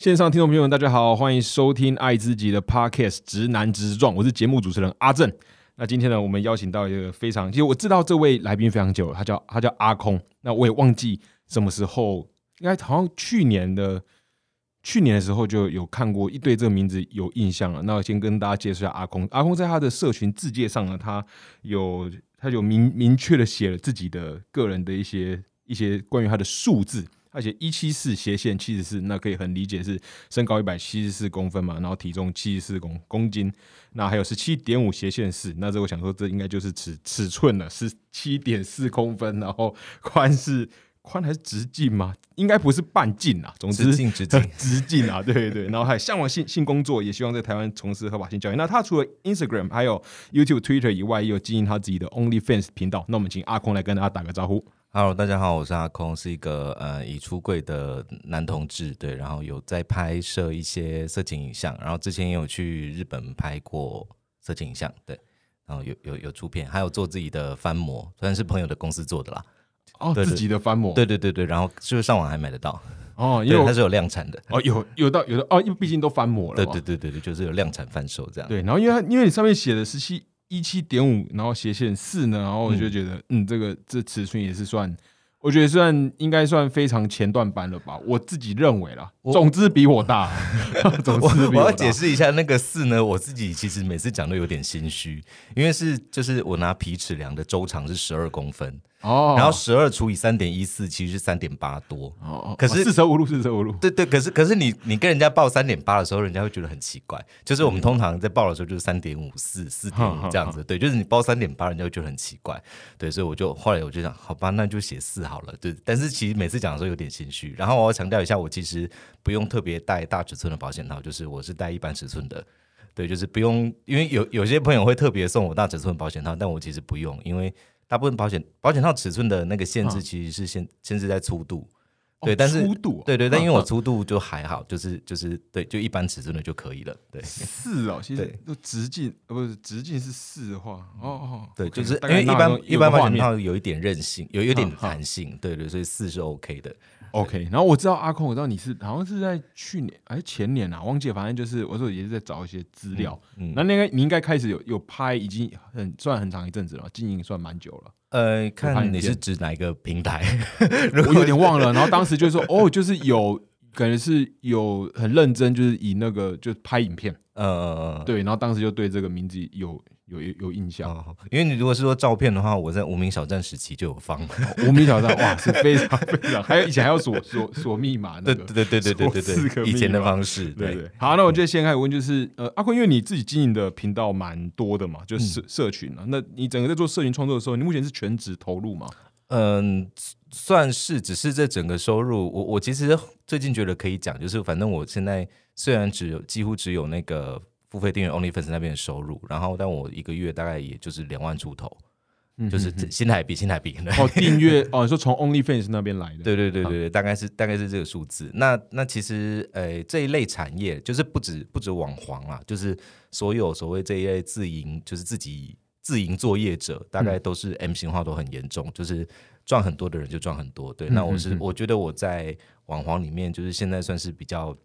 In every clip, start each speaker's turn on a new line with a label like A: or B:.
A: 线上听众朋友们，大家好，欢迎收听爱自己的 Podcast《直男直撞》，我是节目主持人阿正。那今天呢，我们邀请到一个非常，其实我知道这位来宾非常久，他叫他叫阿空。那我也忘记什么时候，应该好像去年的去年的时候就有看过一对这个名字有印象了。那我先跟大家介绍一下阿空。阿空在他的社群字界上呢，他有他有明明确的写了自己的个人的一些一些关于他的数字。而且一七四斜线七十四，那可以很理解是身高一百七十四公分嘛，然后体重七十四公公斤，那还有十七点五斜线四，那这我想说这应该就是尺尺寸了，十七点四公分，然后宽是宽还是直径吗？应该不是半径啊，总之
B: 直径直径
A: 直径啊，对对对，然后还向往性性工作，也希望在台湾从事合法性教育。那他除了 Instagram 还有 YouTube、Twitter 以外，也有经营他自己的 OnlyFans 频道。那我们请阿空来跟大家打个招呼。
B: Hello，大家好，我是阿空，是一个呃已出柜的男同志，对，然后有在拍摄一些色情影像，然后之前也有去日本拍过色情影像，对，然后有有有出片，还有做自己的翻模，虽然是朋友的公司做的啦，
A: 哦，自己的翻模，
B: 对对对对，然后就是上网还买得到，
A: 哦，因为
B: 它是有量产的，
A: 哦，有有到有的哦，因为毕竟都翻模了，
B: 对对对对对，就是有量产贩售这样，
A: 对，然后因为因为你上面写的是七一七点五，然后斜线四呢，然后我就觉得，嗯，这个这尺寸也是算。我觉得算应该算非常前段班了吧，我自己认为啦。总之比我大，总之比
B: 我要解释一下那个四呢，我自己其实每次讲都有点心虚，因为是就是我拿皮尺量的周长是十二公分。哦，然后十二除以三点一四，其实是三点八多。哦，可是
A: 四舍五入，四舍五入。
B: 对对，可是可是你你跟人家报三点八的时候，人家会觉得很奇怪。就是我们通常在报的时候就是三点五四、四点五这样子。对，就是你报三点八，人家会觉得很奇怪。对，所以我就后来我就想，好吧，那就写四好了。对，但是其实每次讲的时候有点心虚。然后我要强调一下，我其实不用特别带大尺寸的保险套，就是我是带一般尺寸的。对，就是不用，因为有有些朋友会特别送我大尺寸保险套，但我其实不用，因为。大部分保险保险套尺寸的那个限制其实是限限制在粗度，对，但是
A: 粗度，
B: 对对，但因为我粗度就还好，就是就是对，就一般尺寸的就可以了，对。
A: 四哦，其实就直径呃不是直径是四的话，哦哦，
B: 对，就是因为一般一般保险套有一点韧性，有有点弹性，对对，所以四是 OK 的。
A: OK，然后我知道阿空，我知道你是好像是在去年还是前年啊，忘记了，反正就是我说也是在找一些资料。嗯，那那个你应该开始有有拍，已经很算很长一阵子了，经营算蛮久了。
B: 呃，看你是指哪一个平台，
A: 我有点忘了。然后当时就说，哦，就是有感觉是有很认真，就是以那个就拍影片，嗯嗯嗯，对。然后当时就对这个名字有。有有印象，
B: 因为你如果是说照片的话，我在无名小站时期就有放。
A: 无名小站哇，是非常非常，还有以前还要锁锁锁密码，
B: 对对对对对对对，以前的方式，对对。
A: 好，那我觉得先开始问，就是呃，阿坤，因为你自己经营的频道蛮多的嘛，就是社社群啊，那你整个在做社群创作的时候，你目前是全职投入吗？
B: 嗯，算是，只是这整个收入，我我其实最近觉得可以讲，就是反正我现在虽然只有几乎只有那个。付费订阅 OnlyFans 那边的收入，然后但我一个月大概也就是两万出头，就是新台币，新台币。
A: 哦，订阅哦，你说从 OnlyFans 那边来的，
B: 对对对对对，大概是大概是这个数字。那那其实呃这一类产业就是不止不止网黄啊，就是所有所谓这一类自营，就是自己自营作业者，大概都是 M 型化都很严重，就是赚很多的人就赚很多。对，那我是我觉得我在网黄里面，就是现在算是比较。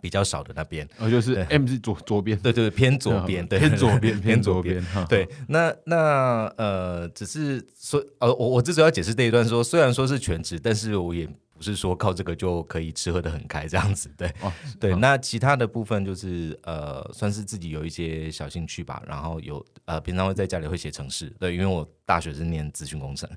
B: 比较少的那边，
A: 呃，就是 M 是左左边，
B: 对对，偏左边，对，
A: 偏左边，偏左边，
B: 对。那那呃，只是说，呃，我我之所以要解释这一段，说虽然说是全职，但是我也。不是说靠这个就可以吃喝的很开这样子，对，对。那其他的部分就是呃，算是自己有一些小兴趣吧。然后有呃，平常会在家里会写程式，对，因为我大学是念资讯工程。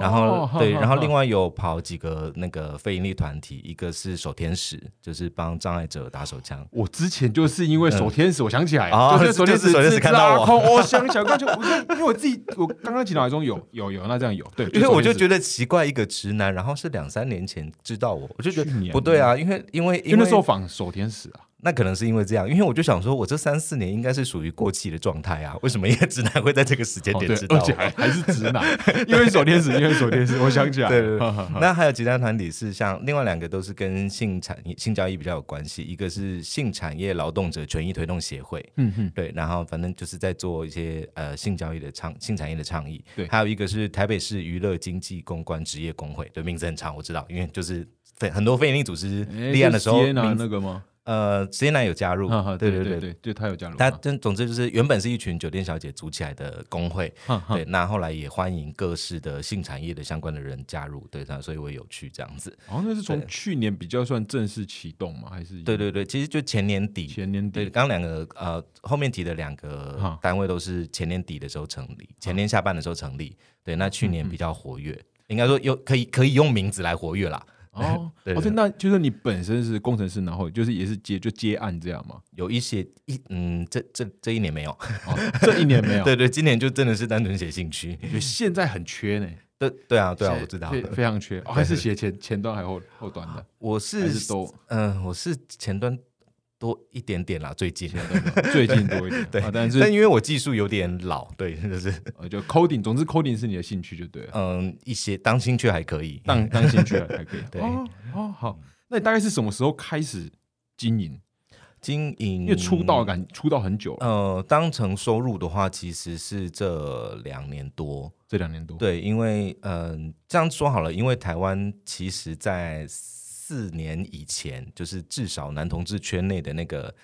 B: 然后 对，然后另外有跑几个那个非营利团体，一个是守天使，就是帮障碍者打手枪。
A: 我之前就是因为守天使，我想起来，就是守天使，守天使看到我，我想想刚就，因为我自己，我刚刚脑海中有有有，那这样有，对，
B: 因为我就觉得奇怪，一个直男，然后是两三年前。知道我，我就觉得不对啊，因为因为因为
A: 那时候仿守天使啊，
B: 那可能是因为这样，因为我就想说，我这三四年应该是属于过气的状态啊，为什么一个直男会在这个时间点知道？
A: 而且还还是直男，因为守天使，因为守天使，我想起来。
B: 对对对。那还有其他团体是像另外两个都是跟性产业、性交易比较有关系，一个是性产业劳动者权益推动协会，嗯哼，对，然后反正就是在做一些呃性交易的倡性产业的倡议。
A: 对，
B: 还有一个是台北市娱乐经济公关职业工会，对，名字很长，我知道，因为就是非很多非营利组织立案的时候，
A: 那个吗？
B: 呃，实验男有加入，对对对
A: 对，就他有加入。
B: 他总总之就是原本是一群酒店小姐组起来的工会，对。那后来也欢迎各式的性产业的相关的人加入，对，那所以我有去这样子。
A: 哦，那是从去年比较算正式启动吗？还是？
B: 对对对，其实就前年底，
A: 前年底。
B: 对，刚两个呃后面提的两个单位都是前年底的时候成立，前年下半的时候成立。对，那去年比较活跃，应该说有可以可以用名字来活跃啦。
A: 哦，哦，那就是你本身是工程师，然后就是也是接就接案这样嘛？
B: 有一些一嗯，这这这一年没有，
A: 这一年没有。
B: 对对，今年就真的是单纯写兴趣，
A: 现在很缺呢。
B: 对对啊对啊，我知道，
A: 非常缺，还是写前前端还后后端的？
B: 我是
A: 都
B: 嗯，我是前端。多一点点啦，最近。
A: 最近多一点，
B: 对，
A: 但是
B: 但因为我技术有点老，对，就是
A: 就 coding，总之 coding 是你的兴趣就对了，
B: 嗯，一些当兴趣还可以，
A: 当当兴趣还可以，对，哦好，那你大概是什么时候开始经营？
B: 经营
A: 因为出道感出道很久，
B: 呃，当成收入的话，其实是这两年多，
A: 这两年多，
B: 对，因为嗯，这样说好了，因为台湾其实，在四年以前，就是至少男同志圈内的那个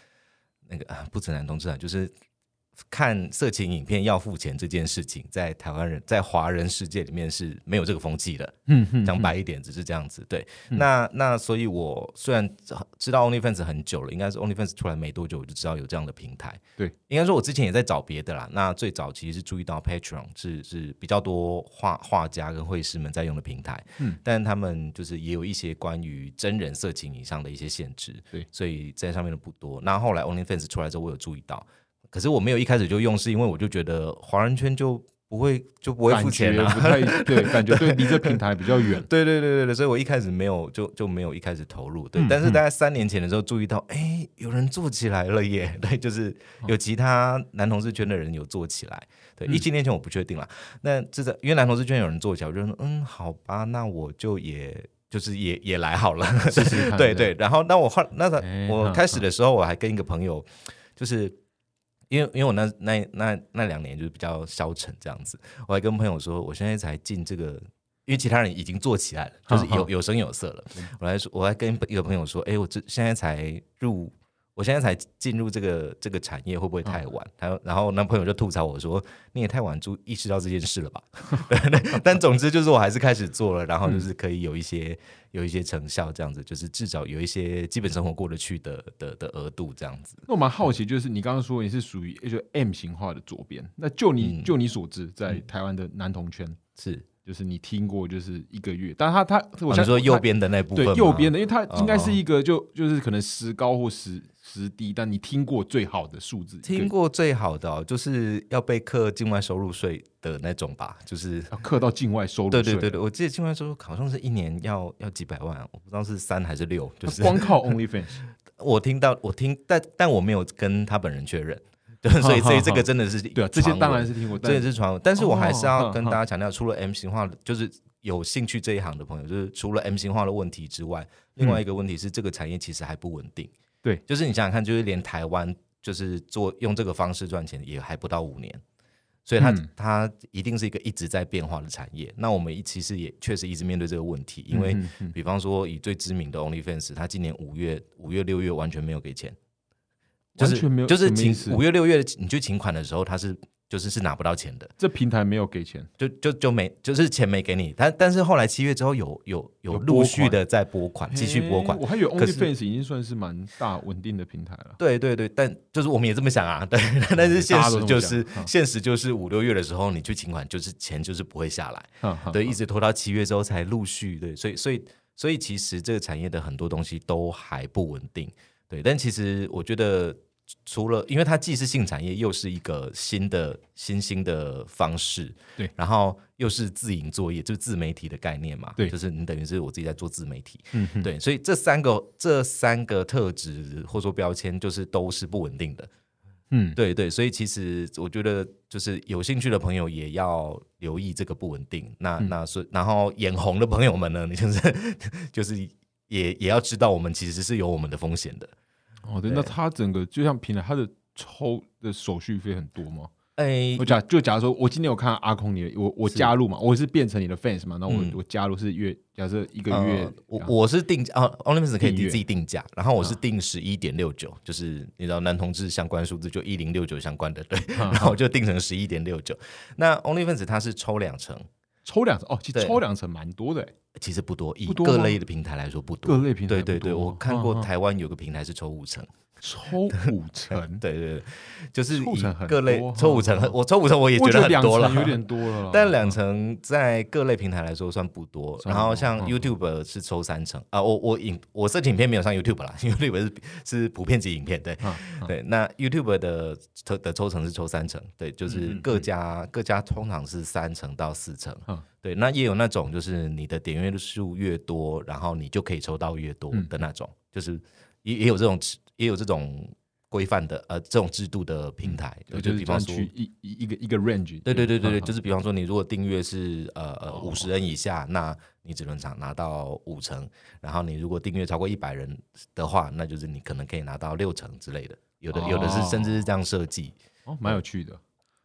B: 那个啊，不止男同志啊，就是看色情影片要付钱这件事情，在台湾人在华人世界里面是没有这个风气的。嗯，讲白一点，只是这样子。对，那那所以，我虽然知道 OnlyFans 很久了，应该是 OnlyFans 出来没多久，我就知道有这样的平台。
A: 对，
B: 应该说，我之前也在找别的啦。那最早其实是注意到 Patreon 是是比较多画画家跟绘师们在用的平台。嗯，但他们就是也有一些关于真人色情以上的一些限制。
A: 对，
B: 所以在上面的不多。那后来 OnlyFans 出来之后，我有注意到。可是我没有一开始就用，是因为我就觉得华人圈就不会就不会付钱
A: 了，不太 对，感觉对离这平台比较远。
B: 对对对对对，所以我一开始没有就就没有一开始投入。对，但是大概三年前的时候注意到，哎，有人做起来了耶！对，就是有其他男同志圈的人有做起来。对，一七年前我不确定了，那这个因为男同志圈有人做起来，我就说嗯，好吧，那我就也就是也也来好了。对对，然后那我后那个我开始的时候，我还跟一个朋友就是。因为因为我那那那那两年就是比较消沉这样子，我还跟朋友说，我现在才进这个，因为其他人已经做起来了，就是有有声有色了。我还说，我还跟一个朋友说，哎，我这现在才入。我现在才进入这个这个产业，会不会太晚？他然后男朋友就吐槽我说：“你也太晚注意识到这件事了吧？”但总之就是我还是开始做了，然后就是可以有一些有一些成效，这样子就是至少有一些基本生活过得去的的的额度这样子。
A: 那我蛮好奇，就是你刚刚说你是属于就 M 型化的左边，那就你就你所知，在台湾的男同圈
B: 是。
A: 就是你听过，就是一个月，但他他，
B: 我想说右边的那部分，
A: 对右边的，因为他应该是一个就就是可能时高或时时低，但你听过最好的数字，
B: 听过最好的哦就是要被课境外收入税的那种吧，就是
A: 要课到境外收入
B: 税。对对对对，我记得境外收入好像是一年要要几百万，我不知道是三还是六，就是
A: 光靠 OnlyFans。
B: 我听到我听，但但我没有跟他本人确认。对，所以所以这个真的是
A: 对啊，这些当然是听过，
B: 这也是传闻。但是我还是要跟大家强调，除了 M 型化，就是有兴趣这一行的朋友，就是除了 M 型化的问题之外，另外一个问题是这个产业其实还不稳定。
A: 对，
B: 就是你想想看，就是连台湾就是做用这个方式赚钱也还不到五年，所以它它一定是一个一直在变化的产业。那我们一其实也确实一直面对这个问题，因为比方说以最知名的 OnlyFans，它今年五月、五月、六月完全没有给钱。就是就是请五月六月你去请款的时候，他是就是是拿不到钱的。
A: 这平台没有给钱，
B: 就就就没就是钱没给你。但但是后来七月之后有有有陆续的在拨款，继续拨款。
A: 我还以为 OnlyFans 已经算是蛮大稳定的平台了。
B: 对对对，但就是我们也这么想啊。对，但是现实就是现实就是五六月的时候你去请款，就是钱就是不会下来。对，一直拖到七月之后才陆续。对，所以所以所以其实这个产业的很多东西都还不稳定。对，但其实我觉得。除了，因为它既是性产业，又是一个新的新兴的方式，
A: 对，
B: 然后又是自营作业，就是自媒体的概念嘛，
A: 对，
B: 就是你等于是我自己在做自媒体，
A: 嗯，
B: 对，所以这三个这三个特质或者说标签，就是都是不稳定的，
A: 嗯，
B: 对对，所以其实我觉得，就是有兴趣的朋友也要留意这个不稳定，那那是然后眼红的朋友们呢，你就是 就是也也要知道，我们其实是有我们的风险的。
A: 哦，对，那他整个就像平台，他的抽的手续费很多吗？
B: 哎，
A: 我假就假如说，我今天有看阿空你，我我加入嘛，我是变成你的 fans 嘛，那我我加入是月，假设一个月，
B: 我我是定啊，OnlyFans 可以自己定价，然后我是定十一点六九，就是你知道男同志相关数字就一零六九相关的，对，然后我就定成十一点六九。那 OnlyFans 它是抽两成，
A: 抽两成哦，其实抽两成蛮多的，
B: 其实不多，以各类的平台来说不多，
A: 各类平台
B: 对对对，我看过台湾有个平台是抽五成。
A: 抽 五成，
B: 对对对，就是以
A: 各
B: 类抽五成，我抽五成我也觉得很多了，
A: 有点多了。
B: 但两成在各类平台来说算不多。然后像 YouTube 是抽三成啊，我我影我这影片没有上 YouTube 啦，YouTube 是是普遍级影片，对对。那 YouTube 的抽的抽成是抽三成，对，就是各家各家通常是三成到四成，对。那也有那种就是你的点阅数越多，然后你就可以抽到越多的那种，就是也也有这种。也有这种规范的呃这种制度的平台，就比方说
A: 一一个一个 range，
B: 对对对对对，就是比方说你如果订阅是呃呃五十人以下，那你只能拿拿到五成，然后你如果订阅超过一百人的话，那就是你可能可以拿到六成之类的，有的有的是甚至是这样设计，
A: 哦，蛮有趣的。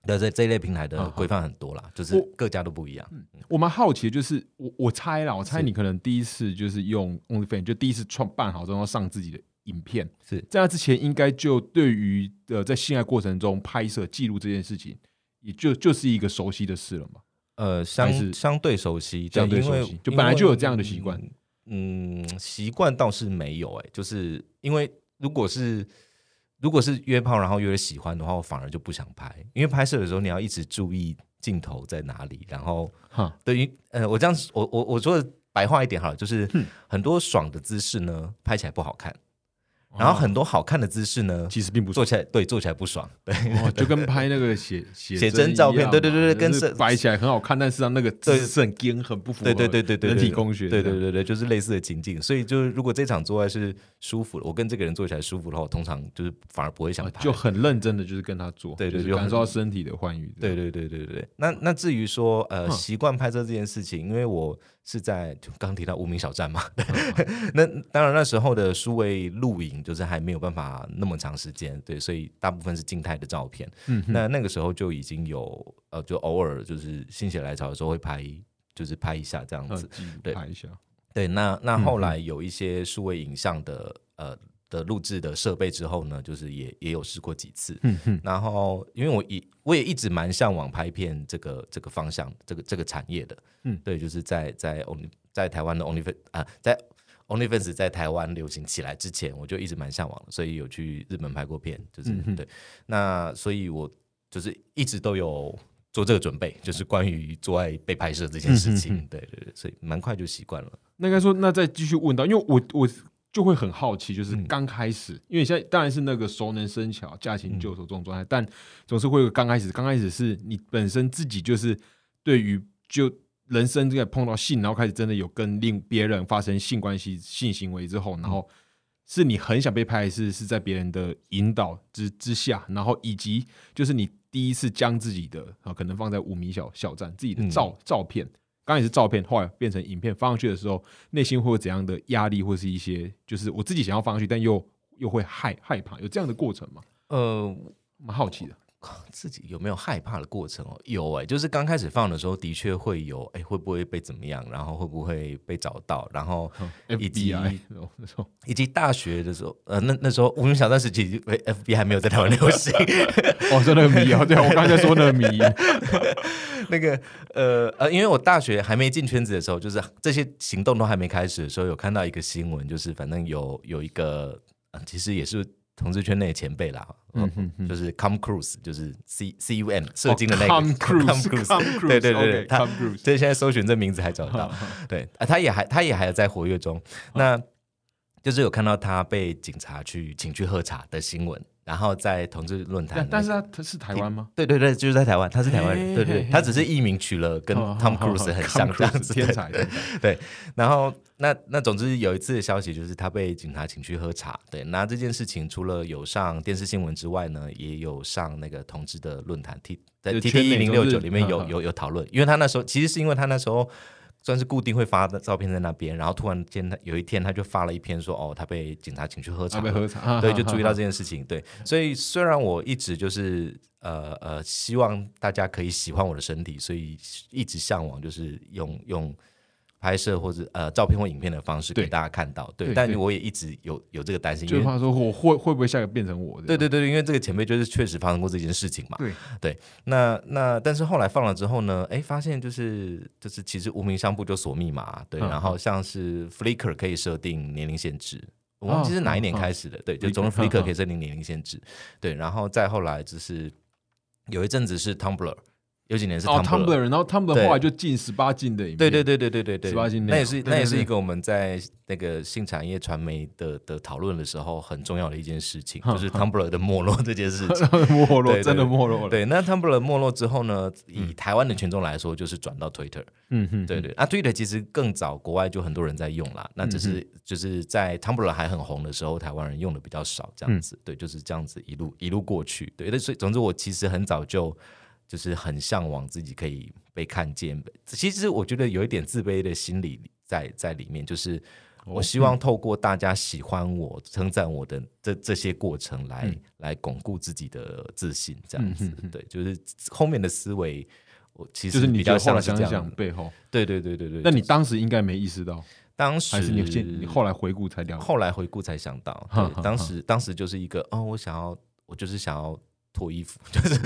B: 那这这一类平台的规范很多啦，就是各家都不一样。
A: 我蛮好奇，就是我我猜啦，我猜你可能第一次就是用 OnlyFans，就第一次创办好之后上自己的。影片
B: 是
A: 在那之前，应该就对于呃在性爱过程中拍摄记录这件事情，也就就是一个熟悉的事了嘛。
B: 呃，相相对熟悉，
A: 相对熟悉，就本来就有这样的习惯。
B: 嗯，习惯倒是没有哎，就是因为如果是如果是约炮，然后约了喜欢的话，我反而就不想拍，因为拍摄的时候你要一直注意镜头在哪里，然后哈，等于呃，我这样我我我说的白话一点好了，就是很多爽的姿势呢，拍起来不好看。然后很多好看的姿势呢，
A: 其实并不
B: 做起来，对，做起来不爽，对，
A: 就跟拍那个写
B: 写真照片，对对对对，跟
A: 摆起来很好看，但是上那个姿势很僵，很不符合，
B: 对对对对
A: 人体工学，
B: 对对对对，就是类似的情境。所以就是如果这场做爱是舒服的，我跟这个人做起来舒服的话，我通常就是反而不会想拍，
A: 就很认真的就是跟他做，
B: 对对，
A: 感受到身体的欢愉，
B: 对对对对对。那那至于说呃习惯拍摄这件事情，因为我。是在就刚提到无名小站嘛？那当然那时候的数位录影就是还没有办法那么长时间，对，所以大部分是静态的照片。嗯，那那个时候就已经有呃，就偶尔就是心血来潮的时候会拍，就是拍一下这样子，
A: 对，拍一下。
B: 对，那那后来有一些数位影像的呃。的录制的设备之后呢，就是也也有试过几次，然后因为我一我也一直蛮向往拍片这个这个方向，这个这个产业的，嗯，对，就是在在 Only 在台湾的 OnlyFans 啊，在 OnlyFans 在台湾流行起来之前，我就一直蛮向往的，所以有去日本拍过片，就是对，那所以我就是一直都有做这个准备，就是关于做爱被拍摄这件事情，对对对，所以蛮快就习惯了。
A: 那应该说，那再继续问到，因为我我。就会很好奇，就是刚开始，因为现在当然是那个熟能生巧、驾轻就熟这种状态，但总是会有刚开始。刚开始是你本身自己就是对于就人生这个碰到性，然后开始真的有跟另别人发生性关系、性行为之后，然后是你很想被拍，是是在别人的引导之之下，然后以及就是你第一次将自己的啊可能放在五米小小站自己的照照片。刚也是照片，后来变成影片放上去的时候，内心会有怎样的压力，或是一些就是我自己想要放上去，但又又会害害怕，有这样的过程吗？呃，蛮好奇的。
B: 自己有没有害怕的过程哦？有哎，就是刚开始放的时候，的确会有哎，会不会被怎么样？然后会不会被找到？然后以及 以及大学的时候，呃，那那时候我们小段时期，FB 还没有在台湾流行。
A: 我，说那个迷啊，对我刚才说那个迷，
B: 那个呃呃，因为我大学还没进圈子的时候，就是这些行动都还没开始的时候，有看到一个新闻，就是反正有有一个，其实也是。同志圈内的前辈啦，嗯哼，就是 Com Cruise，就是 C C U M 射精的那个
A: Com Cruise，
B: 对对对，他所以现在搜寻这名字还找得到，对啊，他也还他也还在活跃中，那就是有看到他被警察去请去喝茶的新闻，然后在同志论坛
A: 但，是他他是台湾吗？
B: 对对对，就是在台湾，他是台湾人，
A: 嘿
B: 对对他只是艺名取了跟
A: 哦
B: Tom Cruise 很像这样子，
A: 天
B: 对
A: 才
B: 对，然后那那总之有一次的消息就是他被警察请去喝茶，对，那这件事情除了有上电视新闻之外呢，也有上那个同志的论坛 T 在 T T 一零六九里面有有有讨论，因为他那时候其实是因为他那时候。算是固定会发的照片在那边，然后突然间他有一天他就发了一篇说，哦，他被警察请去喝茶
A: 被喝茶，
B: 对，就注意到这件事情。对，所以虽然我一直就是呃呃，希望大家可以喜欢我的身体，所以一直向往就是用用拍摄或者呃照片或影片的方式给大家看到。对，但我也一直有有这个担心，
A: 就怕说我会会不会下个变成我？
B: 对对对，因为这个前辈就是确实发生过这件事情嘛。
A: 对
B: 那那但是后来放了之后呢，哎，发现就是就是其实无名相簿就锁密码，对，
A: 嗯
B: 然后像是 Flickr 可以设定年龄限制。我忘记是哪一年开始的，对，就总之 Flickr，Flickr
A: 嗯
B: 可以设定年龄限制，对，然后再后来就是有一阵子是 Tumblr，有几年是
A: 哦
B: Tumblr，、
A: ，Tumblr，然后 Tumblr 后来就进十八禁的影片，
B: 对对对对对对对
A: ，18禁内
B: 那也是那也是一个我们在那个性产业传媒的的讨论的时候很重要的一件事情，就是 Tumblr 的没落这件事情。
A: 没落，真的没落了。
B: 对，那 Tumblr 没落之后呢，以台湾的群众来说，就是转到 Twitter。
A: 嗯哼，
B: 对对，那 Twitter 其实更早，国外就很多人在用啦。那只是就是在 Tumblr 还很红的时候，台湾人用的比较少，这样子。对，就是这样子一路一路过去。对，那所以总之，我其实很早就就是很向往自己可以被看见。其实我觉得有一点自卑的心理在在里面，就是我希望透过大家喜欢我、称赞我的这这些过程来，来巩固自己的自信，这样子。对，就是后面的思维。我其实
A: 就是你
B: 比较
A: 想
B: 像是这样的，
A: 想背后，
B: 对对对对对。
A: 那你当时应该没意识到，
B: 当时
A: 还是你后来回顾才了解？
B: 后来回顾才想到，当时当时就是一个哦，我想要，我就是想要脱衣服，就是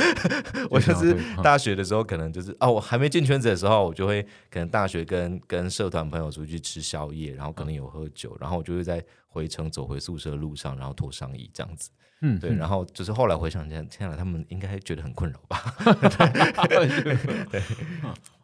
B: 我就是大学的时候，可能就是哦，我还没进圈子的时候，我就会可能大学跟跟社团朋友出去吃宵夜，然后可能有喝酒，然后我就会在回程走回宿舍的路上，然后脱上衣这样子，
A: 嗯，
B: 对，然后就是后来回想起来，天啊，他们应该觉得很困扰吧？
A: 对。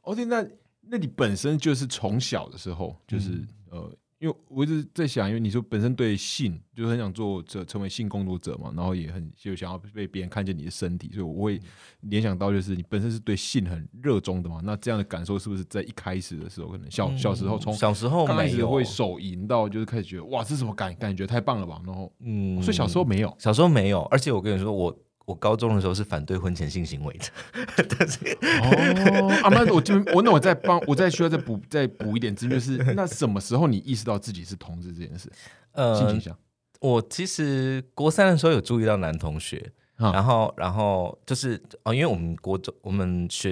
A: 哦，对，那那你本身就是从小的时候，就是、
B: 嗯。
A: 呃，因为我一直在想，因为你说本身对性就是很想做这成为性工作者嘛，然后也很就想要被别人看见你的身体，所以我会联想到就是你本身是对性很热衷的嘛。那这样的感受是不是在一开始的时候，可能小、小时候从
B: 嗯小时候
A: 刚开始会手淫到就是开始觉得哇，这是什么感感觉太棒了吧？然后
B: 嗯
A: 所以小时候没有，
B: 小时候没有，而且我跟你说，我我高中的时候是反对婚前性行为的，但是
A: 哦，啊，那我就 我那我再帮我再需要再补再补一点资讯，就是那什么时候你意识到自己是同志这件事？性
B: 呃
A: 倾，向
B: 我其实国三的时候有注意到男同学，
A: 啊
B: 然后然后就是哦，因为我们国中我们学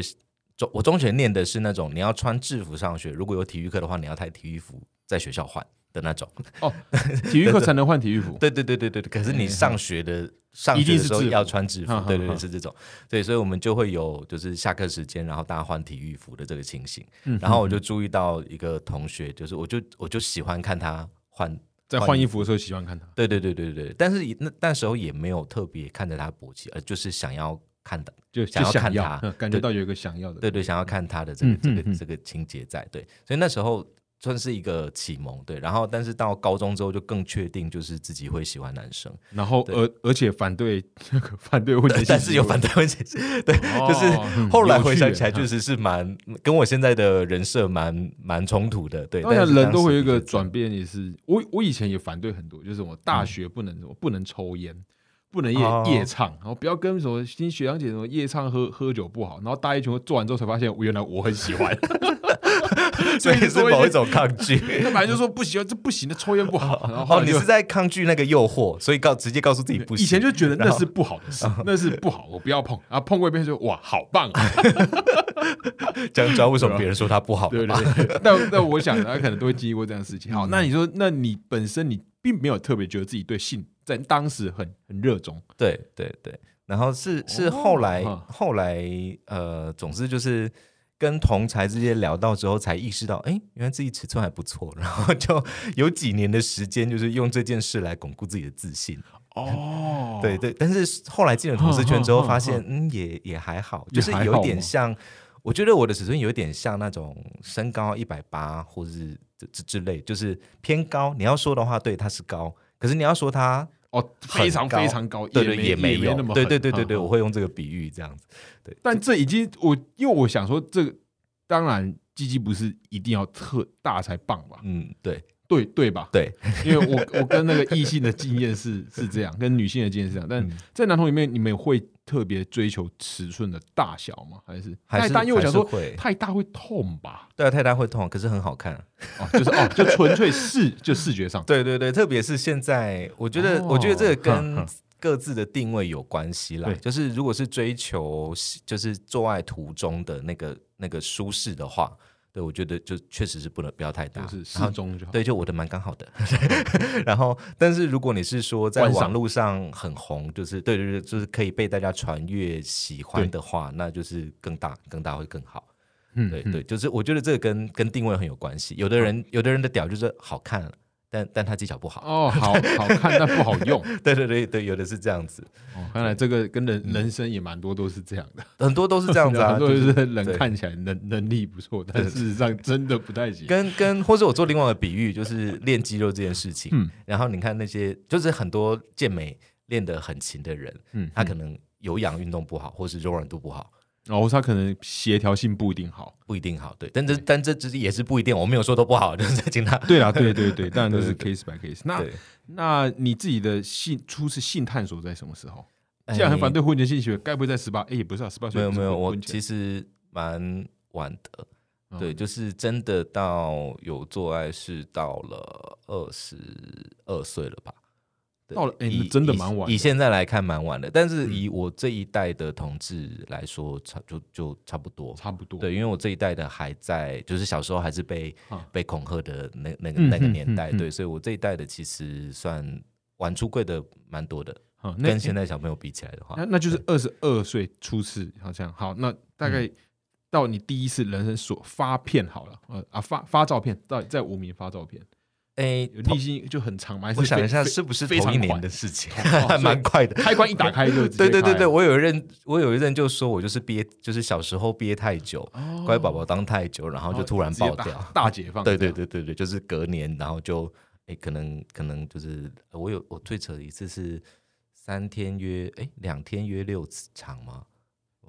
B: 中我中学念的是那种你要穿制服上学，如果有体育课的话，你要带体育服在学校换的那种。
A: 哦，体育课才能换体育服。
B: 对对对对对，对可是你上学的上学的时候要穿制服对对对，是这种。对，所以我们就会有就是下课时间，然后大家换体育服的这个情形。
A: 嗯
B: 然后我就注意到一个同学，就是我就我就喜欢看他换。
A: 在换衣服的时候喜欢看他。
B: 对对对对对，但是那那时候也没有特别看着他勃起，而就是想要看的，
A: 就
B: 想要看他
A: 嗯感觉到有一个想要的。
B: 对对，想要看他的这个这个这个情节在，对，所以那时候算是一个启蒙，对，然后但是到高中之后就更确定就是自己会喜欢男生，
A: 然后而而且反对那 个反对婚前
B: 但是有反对婚前，对，
A: 哦
B: 就是
A: 嗯
B: 后来回想起来，
A: 确
B: 实是是蛮跟我现在的人设蛮蛮冲突的，对。
A: 当然
B: 但
A: 人都会有一个转变，也是我我以前也反对很多，就是我大学不能什么不能抽烟。不能夜夜唱，然后不要跟什么听学长姐什么夜唱喝喝酒不好，然后大一全部做完之后才发现，原来我很喜欢，
B: 所以是某一种抗拒。
A: 他本来就说不行，这不行的，抽烟不好。然后
B: 你是在抗拒那个诱惑，所以告直接告诉自己不行。
A: 以前就觉得那是不好的事，那是不好，我不要碰。然后碰过一遍就哇，好棒啊！
B: 这样知道为什么别人说他不好
A: 对？对对。但但我想大家可能都会经历过这样的事情。好，那你说，那你本身你并没有特别觉得自己对性在当时很很热衷，
B: 对对对，然后是是后来、
A: 哦
B: 后来呃，总之就是跟同才之间聊到之后，才意识到，哎，原来自己尺寸还不错，然后就有几年的时间，就是用这件事来巩固自己的自信。
A: 哦
B: 对对，但是后来进了同事圈之后，发现嗯，也也还好，就是有
A: 还好吗
B: 点像。我觉得我的尺寸有点像那种身高一百八，或是这这之类，就是偏高。你要说的话，对，它是高。可是你要说它
A: 哦，非常非常高，
B: 对对，也
A: 没
B: 有
A: 那么
B: 对对对对对，我会用这个比喻这样子。对，
A: 但这已经我因为我想说，这个当然鸡鸡不是一定要特大才棒吧？
B: 嗯，对
A: 对对吧？
B: 对，
A: 因为我我跟那个异性的经验是是这样，跟女性的经验是这样，但在男同里面，你们会特别追求尺寸的大小吗？还是太大？因为我想说，太大会痛吧？
B: 对啊，太大会痛，可是很好看
A: 哦，就是哦，就纯粹视 就视觉上，
B: 对对对，特别是现在，我觉得我觉得这个跟。各自的定位有关系啦，就是如果是追求就是做爱途中的那个那个舒适的话，对我觉得就确实是不能不要太大，
A: 是适中就好。
B: 对，就我的蛮刚好的。然后，但是如果你是说在网络上很红，就是对对对，就是可以被大家传阅喜欢的话，那就是更大更大会更好。嗯，对对，就是我觉得这个跟跟定位很有关系。有的人有的人的屌就是好看。但但他技巧不好
A: 哦，好好看但不好用。
B: 对对对对，有的是这样子。
A: 哦，看来这个跟人人生也蛮多都是这样的，
B: 很多都是这样子啊。
A: 都是人看起来能能力不错，但事实上真的不太行。
B: 跟跟或者我做另外的比喻，就是练肌肉这件事情。嗯，然后你看那些就是很多健美练得很勤的人，嗯，他可能有氧运动不好，或是柔软度不好。
A: 然后他可能协调性不一定好，
B: 不一定好，对，但这但这只是也是不一定，我没有说都不好，就是在听他。
A: 对啊，对对对，当然都是 case by case。那那你自己的性初次性探索在什么时候？既然很反对婚前性行为，该不会在十八？哎，也不是啊，十八岁
B: 没有没有，我其实蛮晚的，对，就是真的到有做爱是到了二十二岁了吧。
A: 到了，哎，真的蛮晚。
B: 以现在来看，蛮晚的。但是以我这一代的同志来说，差就就差不多，
A: 差不多。
B: 对，因为我这一代的还在，就是小时候还是被被恐吓的那那个那个年代，对，所以我这一代的其实算晚出柜的蛮多的。跟现在小朋友比起来的话，
A: 那那就是二十二岁初次，好像好。那大概到你第一次人生所发片好了，呃啊发发照片，到在无名发照片。
B: 哎，
A: 历经就很长嘛。
B: 我想一下，是不是同一年的事情？还蛮快的，
A: 开关一打开就
B: 对对对对。我有一任，我有一任就说我就是憋，就是小时候憋太久，乖宝宝当太久，然后就突然爆掉，
A: 大解放。
B: 对对对对对，就是隔年，然后就哎，可能可能就是我有我最扯的一次是三天约哎两天约六次场吗？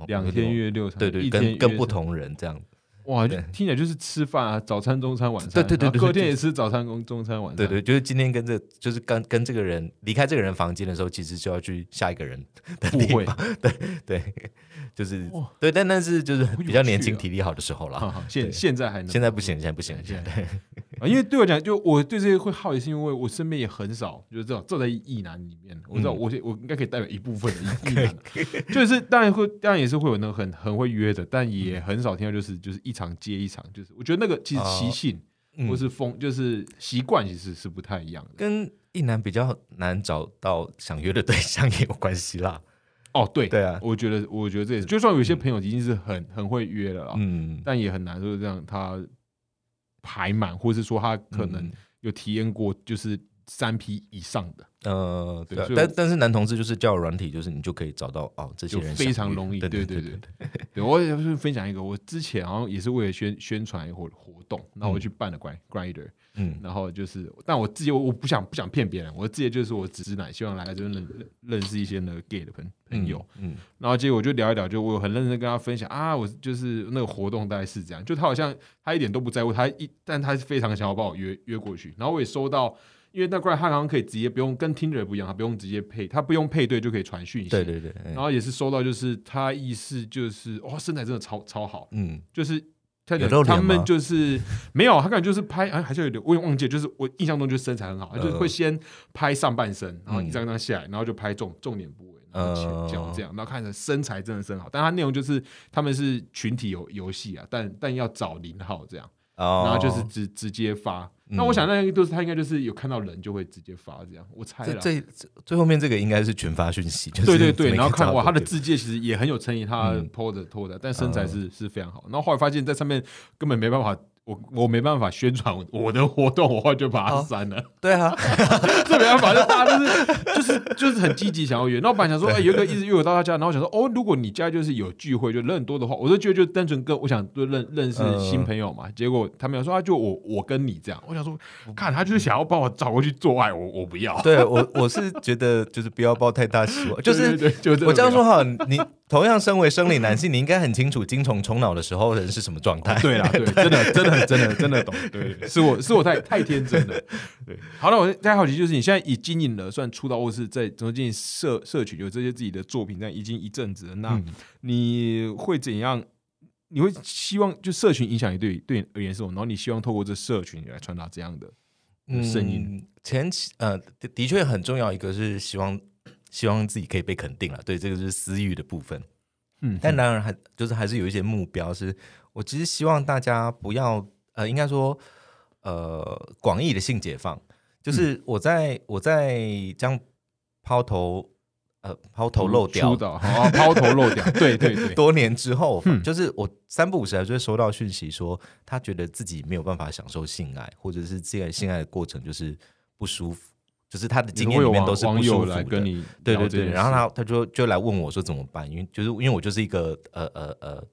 A: 两天约六场，
B: 对对，跟跟不同人这样。
A: 哇，就听起来就是吃饭啊，早餐、中餐、晚餐。
B: 对对对对，
A: 隔天也吃早餐、中中餐、晚餐。
B: 对对，就是今天跟这，就是跟跟这个人离开这个人房间的时候，其实就要去下一个人的地方。对 对，就是对，但但是就是比较年轻、体力好的时候了。
A: 现现在还能？
B: 现在不行，现在不行，现在。
A: 啊，因为对我讲，就我对这些会好奇，是因为我身边也很少，就是这种坐在异男里面，我知道我我应该可以代表一部分的异 男，就是当然会，当然也是会有那种很很会约的，但也很少听到就是就是一场接一场，就是我觉得那个其实习性或是风就是习惯其实是不太一样的，
B: 跟异男比较难找到想约的对象也有关系啦。
A: 哦，对
B: 对啊，
A: 我觉得我觉得这也是，就算有些朋友已经是很很会约了啦，嗯，但也很难就是这样他。排满，或者是说他可能有体验过，就是三批以上的。
B: 呃，对，但但是男同志就是交友软体，就是你就可以找到哦，这些人
A: 非常容易。对对对对对，我也是分享一个，我之前好像也是为了宣宣传或活动，然后我去办了 Grinder。嗯，然后就是，但我自己我我不想不想骗别人，我自己就是我直男，希望来这边认认识一些那个 gay 的朋朋友，嗯，然后结果我就聊一聊，就我很认真跟他分享啊，我就是那个活动大概是这样，就他好像他一点都不在乎，他一但他是非常想要把我约约过去，然后我也收到，因为那块他好像可以直接不用跟 Tinder 不一样，他不用直接配，他不用配对就可以传讯息，
B: 对对对，
A: 然后也是收到，就是他意思就是哇身材真的超超好，嗯，就是。
B: 他
A: 他们就是没有，他感觉就是拍，哎，还是有点，我也忘记，就是我印象中就是身材很好，就是会先拍上半身，然后一张张下来，然后就拍重重点部位，然后前脚这样，然后看着身材真的是很好。但他内容就是他们是群体游游戏啊，但但要找零号这样，然后就是直直接发。那我想，那个就是他应该就是有看到人就会直接发这样，我猜了。
B: 最最后面这个应该是群发讯息，
A: 对对对。然后看哇，他的字界其实也很有诚意，他拖着拖着，但身材是是非常好。然后后来发现，在上面根本没办法我我没办法宣传我的活动，我话就把它删了。
B: 对啊，
A: 这没办法，就大家就是就是就是很积极想要约。然后本来想说，哎，有一个一直约我到他家，然后想说，哦，如果你家就是有聚会，就人很多的话，我就觉得就单纯跟我想就认认识新朋友嘛。结果他们说，啊，就我我跟你这样，我想说，看他就是想要帮我找过去做爱，我我不要。
B: 对我我是觉得就是不要抱太大希望，就是
A: 就
B: 我这样说哈，你同样身为生理男性，你应该很清楚精虫冲脑的时候人是什么状态。
A: 对啦，对，真的真的真的真的懂。对，是我是我太太天真了。对，好了，我太好奇就是你现在已经营了，算出道或是在怎么社社群有这些自己的作品，但已经一阵子了。那你会怎样？你会希望就社群影响力对对你而言是什么？然后你希望透过这社群来传达这样的声音？
B: 前期呃的的确很重要，一个是希望希望自己可以被肯定了。对，这个是私欲的部分。嗯，但当然还就是还是有一些目标，是我其实希望大家不要。呃，应该说，呃，广义的性解放，就是我在我在将抛头，呃，抛头露掉，
A: 抛头露掉，对对对，
B: 多年之后，就是我三不五时还是会收到讯息，说他觉得自己没有办法享受性爱，或者是这个性爱的过程就是不舒服，就是他的经验里面都是不舒服的。对对对，然后他他就就来问我说怎么办？因为就是因为我就是一个呃呃呃。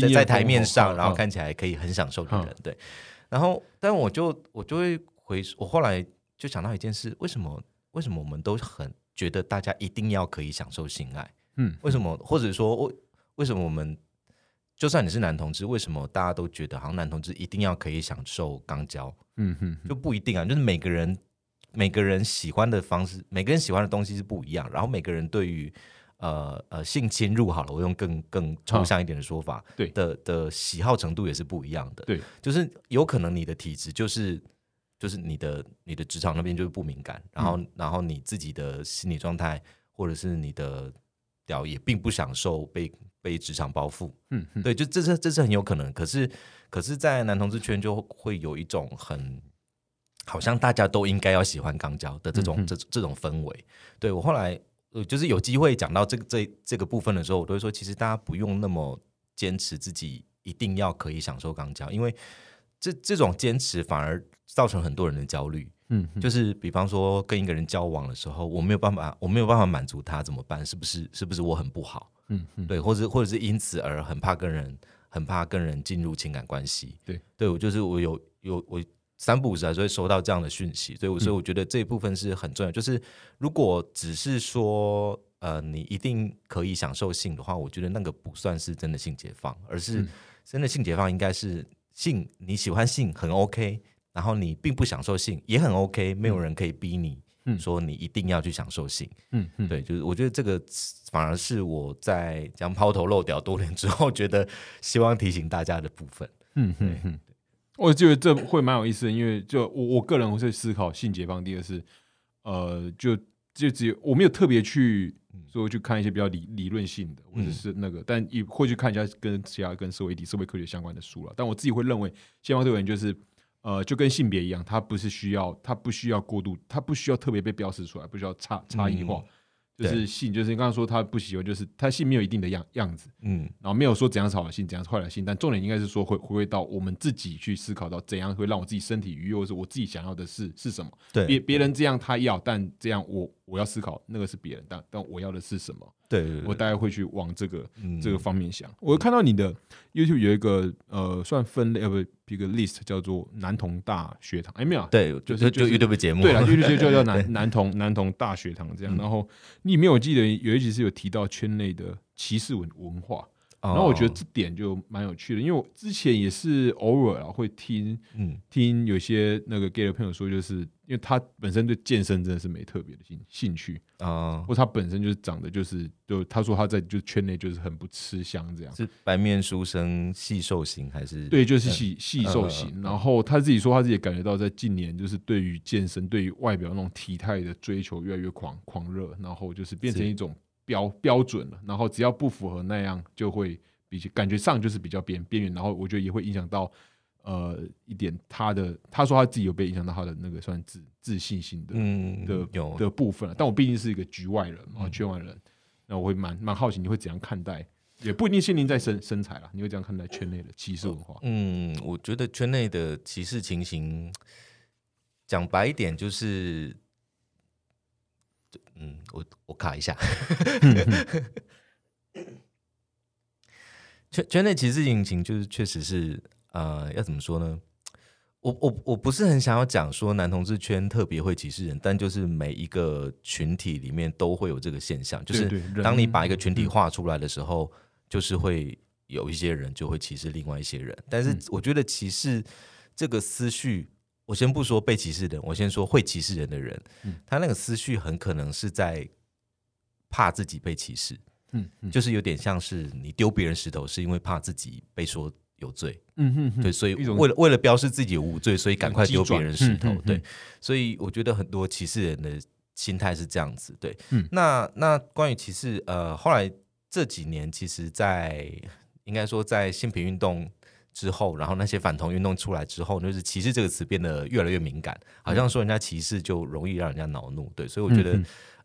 B: 在在台面上，然后看起来可以很享受的人，对。然后，但我就我就会回，我后来就想到一件事：为什么为什么我们都很觉得大家一定要可以享受性爱？嗯，为什么？或者说，为为什么我们就算你是男同志，为什么大家都觉得好像男同志一定要可以享受肛交？嗯哼，就不一定啊。就是每个人每个人喜欢的方式，每个人喜欢的东西是不一样。然后每个人对于呃呃，性侵入好了，我用更更抽象一点的说法，
A: 对。
B: 的的喜好程度也是不一样的，
A: 对，
B: 就是有可能你的体质就是就是你的你的职场那边就是不敏感，然后然后你自己的心理状态或者是你的屌也并不享受被被职场包覆，嗯，对，就这是这是很有可能，可是可是在男同志圈就会有一种很好像大家都应该要喜欢肛交的这种这这种氛围，对我后来。呃，就是有机会讲到这个这这个部分的时候，我都会说，其实大家不用那么坚持自己一定要可以享受肛交，因为这这种坚持反而造成很多人的焦虑。嗯，就是比方说跟一个人交往的时候，我没有办法，我没有办法满足他怎么办？是不是？是不是我很不好？嗯嗯，对，或者或者是因此而很怕跟人，很怕跟人进入情感关系。
A: 对，
B: 对我就是我有有我。三不五时还是会收到这样的讯息，所以我所以我觉得这一部分是很重要。就是如果只是说呃你一定可以享受性的话，我觉得那个不算是真的性解放，而是真的性解放应该是性你喜欢性很 OK，然后你并不享受性也很 OK，没有人可以逼你说你一定要去享受性。嗯嗯，对，就是我觉得这个反而是我在讲抛头露屌多年之后，觉得希望提醒大家的部分。嗯嗯。
A: 我觉得这会蛮有意思的，因为就我我个人会思考性解放。第二是，呃，就就只有我没有特别去说去看一些比较理理论性的，或者是那个，但也会去看一下跟其他跟社会体、社会科学相关的书了。但我自己会认为，解放对我而言就是，呃，就跟性别一样，它不是需要，它不需要过度，它不需要特别被标识出来，不需要差差异化。就是性，就是你刚刚说他不喜欢，就是他性没有一定的样样子，嗯，然后没有说怎样是好的性，怎样是坏的性，但重点应该是说回回归到我们自己去思考到怎样会让我自己身体愉悦，或是我自己想要的是是什么？
B: 对，
A: 别别人这样他要，但这样我我要思考那个是别人，但但我要的是什么？
B: 对，
A: 我大概会去往这个这个方面想。我看到你的 YouTube 有一个呃，算分类呃不一个 list 叫做男童大学堂，哎没有？
B: 对，就是就 YouTube 节目，
A: 对了，YouTube 就叫男 男童男童大学堂这样。然后你里面我记得有一集是有提到圈内的歧视文文化。然后我觉得这点就蛮有趣的，因为我之前也是偶尔啊会听，嗯，听有些那个 gay 的朋友说，就是因为他本身对健身真的是没特别的兴兴趣啊，或他本身就是长得就是就他说他在就圈内就是很不吃香这样，
B: 是白面书生细瘦型还是？
A: 对，就是细细瘦型。然后他自己说他自己感觉到在近年就是对于健身、对于外表那种体态的追求越来越狂狂热，然后就是变成一种。标标准了，然后只要不符合那样，就会比感觉上就是比较边边缘，然后我觉得也会影响到呃一点他的，他说他自己有被影响到他的那个算自自信心的的
B: 有
A: 的部分了。但我毕竟是一个局外人啊，圈外人，那我会蛮蛮好奇你会怎样看待也不一定限定在身身材啦，你会怎样看待圈内的歧视文化？
B: 嗯，我觉得圈内的歧视情形，讲白一点就是，嗯，我我卡一下，圈圈内歧视引擎就是确实是呃，要怎么说呢？我我我不是很想要讲说男同志圈特别会歧视人，但就是每一个群体里面都会有这个现象，就是当你把一个群体画出来的时候，就是会有一些人就会歧视另外一些人。但是
A: 嗯
B: 我觉得歧视这个思绪，我先不说被歧视的人，我先说会歧视人的人，
A: 嗯
B: 他那个思绪很可能是在怕自己被歧视，
A: 嗯嗯
B: 就是有点像是你丢别人石头，是因为怕自己被说有罪。
A: 嗯哼哼
B: 对，所以为了为了标示自己有无罪，所以赶快丢别人石头
A: 嗯嗯。嗯
B: 对，所以我觉得很多歧视人的心态是这样子。对，
A: 嗯
B: 那那关于歧视，呃，后来这几年，其实在应该说在性平运动之后，然后那些反同运动出来之后，就是歧视这个词变得越来越敏感，好像说人家歧视就容易让人家恼怒。对，所以我觉得。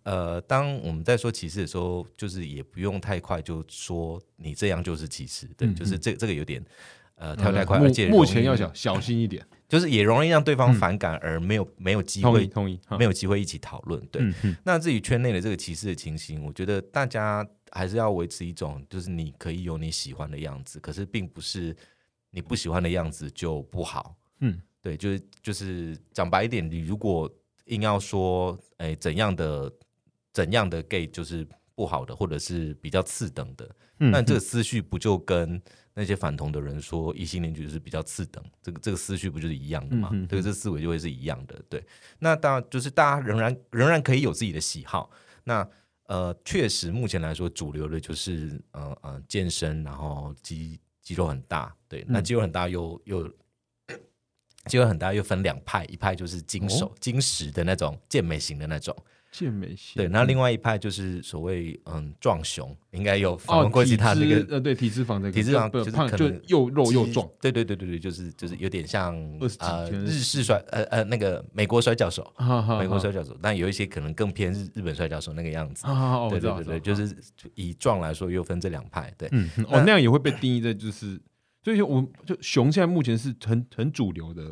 B: 呃，当我们在说歧视的时候，就是也不用太快就说你这样就是歧视，对，
A: 嗯
B: 就是这这个有点呃太太快，
A: 目
B: 而且
A: 目前要小小心一点。
B: 就是也容易让对方反感，而没有没有机会
A: 同意同意，
B: 没有机会一起讨论。对，那至于圈内的这个歧视的情形，我觉得大家还是要维持一种，就是你可以有你喜欢的样子，可是并不是你不喜欢的样子就不好。
A: 嗯
B: 对，就是就是讲白一点，你如果硬要说，哎，怎样的怎样的 gay 就是不好的，或者是比较次等的，
A: 嗯，
B: 那这个思绪不就跟那些反同的人说异性恋就是比较次等，这个这个思绪不就是一样的吗？
A: 嗯嗯嗯
B: 这个这思维就会是一样的。对，那当然就是大家仍然仍然可以有自己的喜好。那呃，确实目前来说，主流的就是呃呃健身，然后肌肌肉很大，对，那
A: 嗯
B: 肌肉很大又又。肌肉很大，又分两派，一派就是精手、
A: 哦
B: 金石的那种健美型的那种，
A: 健美型
B: 对，那另外一派就是所谓嗯壮雄，应该有访
A: 哦
B: 问过其他那个
A: 呃对体脂肪这个
B: 体脂肪就是
A: 不胖就又肉又
B: 肌
A: 壮，
B: 对对对对对，就是就是有点像呃日式摔呃呃那个美国摔跤手，
A: 哈哈
B: 美国摔跤手，但有一些可能更偏日日本摔跤手那个样子。对对对对，就是以壮来说，又分这两派。对，
A: 哦那样也会被定义在就是，所以我就熊现在目前是很很主流的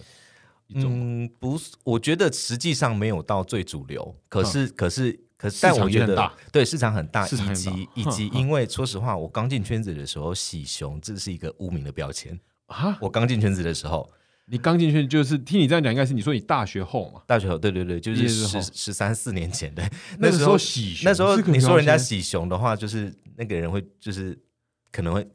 A: 一种，
B: 嗯，不是，我觉得实际上没有到最主流，可是可是可是，但我觉得
A: 场很大
B: 对市场很大，以及以及因为说实话，我刚进圈子的时候，喜熊这是一个污名的标签。
A: 啊，
B: 我刚进圈子的时候，
A: 你刚进去就是听你这样讲，应该是你说你大学后嘛，
B: 大学后对对对，就是十十三四年前的，
A: 那时
B: 时候
A: 候喜熊
B: 那时候你说人家喜熊的话，就是那个人会就是可能会就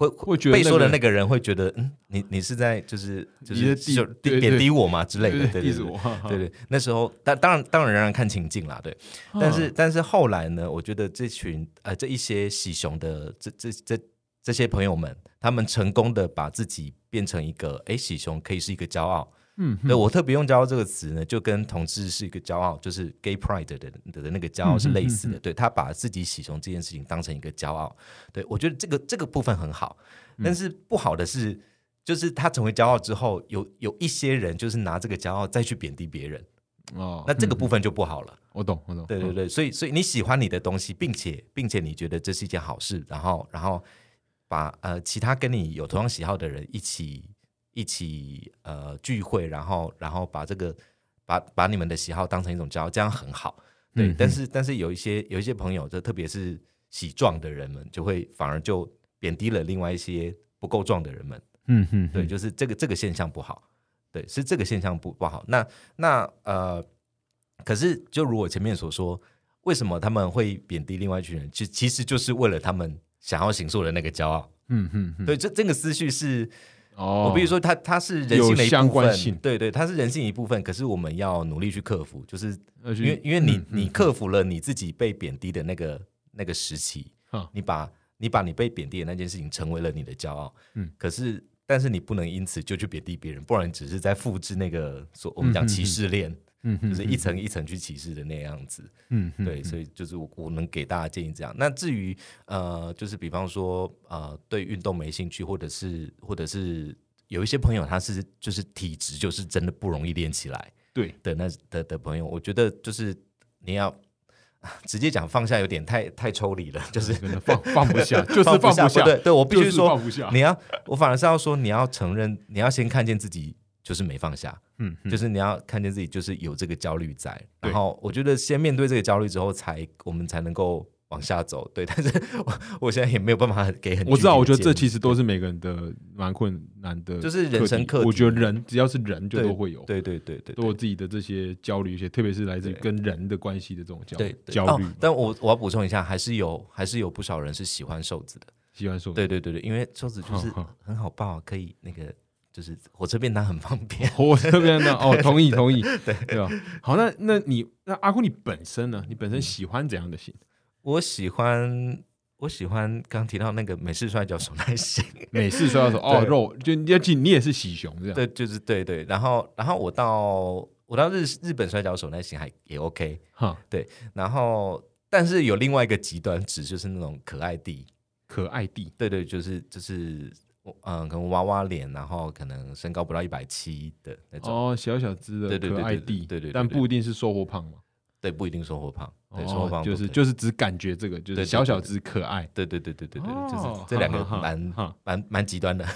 B: 会
A: 会觉得
B: 被说的
A: 那个
B: 人会觉得，嗯，你你是在就是就是就贬低我嘛之类的，对对对对 对，那时候当当然当然仍然看情境啦，对，但是但是后来呢，我觉得这群呃这一些喜熊的这这这这些朋友们，他们成功的把自己变成一个，哎，喜熊可以是一个骄傲，
A: 嗯
B: 对我特别用“骄傲”这个词呢，就跟同志是一个骄傲，就是 gay pride 的的的那个骄傲是类似的。对他把自己喜从这件事情当成一个骄傲，对我觉得这个这个部分很好。但是不好的是，就是他成为骄傲之后，有有一些人就是拿这个骄傲再去贬低别人，
A: 哦，
B: 那这个
A: 嗯
B: 部分就不好了。
A: 我懂我懂，嗯
B: 对对对，所以所以你喜欢你的东西，并且并且你觉得这是一件好事，然后然后把呃其他跟你有同样喜好的人一起一起呃聚会，然后然后把这个把把你们的喜好当成一种骄傲，这样很好。对，
A: 嗯
B: 但是但是有一些有一些朋友，就特别是喜壮的人们，就会反而就贬低了另外一些不够壮的人们。
A: 嗯嗯，
B: 对，就是这个这个现象不好，对，是这个现象不不好。那那呃，可是就如我前面所说，为什么他们会贬低另外一群人？其其实就是为了他们想要形塑的那个骄傲。
A: 嗯嗯嗯，
B: 对，这这个思绪是，
A: 哦，
B: 我比如说它它是人性的一
A: 相
B: 部分，
A: 关性。
B: 对对，它是人性一部分。可是我们要努力去克服，就是
A: 因
B: 因为因为你、
A: 嗯
B: 你克服了你自己被贬低的那个那个时期，
A: 啊
B: 你把你把你被贬低的那件事情成为了你的骄傲，
A: 嗯。
B: 可是但是你不能因此就去贬低别人，不然你只是在复制那个所我们讲
A: 嗯嗯。
B: 歧视链，
A: 嗯嗯
B: 就是一层一层去歧视的那样子。
A: 嗯哼
B: 对，所以就是我我能给大家建议这样。那至于呃，就是比方说呃，对运动没兴趣，或者是或者是有一些朋友他是就是体质就是真的不容易练起来
A: 对
B: 的那的的朋友，我觉得就是你要直接讲放下有点太太抽离了，就是
A: 放放不下，就是放不下。
B: 对，对我必须
A: 就是
B: 说
A: 放不下，
B: 你要，我反而是要说，你要承认，你要先看见自己就是没放下，
A: 嗯，嗯。
B: 就是你要看见自己就是有这个焦虑在，然后我觉得先面对这个焦虑之后，才我们才能够往下走。对，但是我我现在也没有办法给很
A: 我知道，我觉得这其实都是每个人的蛮困难的，
B: 就是人生课题。
A: 我觉得人只要是人就都会有，
B: 对对对对
A: 都有自己的这些焦虑，一些特别是来自于跟人的关系的这种焦焦虑。
B: 哦。但我我要补充一下，还是有还是有不少人是喜欢瘦子的。
A: 喜欢说，
B: 对对对对，因为瘦子就是很好抱，可以那个就是火车便当很方便。
A: 我这边呢，哦，同意同意，对对吧？好，那那你那阿坤，你本身呢？你本身喜欢怎样的型？
B: 我喜欢我喜欢刚提到那个美式摔跤手那型。
A: 美式摔跤手哦，肉就你要记，你也是喜熊这样，
B: 对，就是对对，然后然后我到我到日日本摔跤手那型还也 OK，
A: 哈，对
B: 然后但是有另外一个极端值，就是那种可爱弟，
A: 可爱弟，
B: 对对，就是就是嗯，可能娃娃脸，然后可能身高不到一百七的那种，
A: 哦，小小只的
B: 对对对对
A: 可爱弟，
B: 对对对
A: 但不一定是瘦或胖嘛，
B: 对，不一定瘦或胖，对，瘦或胖
A: 哦，就是就是只感觉这个就是小小只可爱
B: 对对对对对对，
A: 哦
B: 就是这两个 蛮
A: 哈
B: 蛮蛮极端的。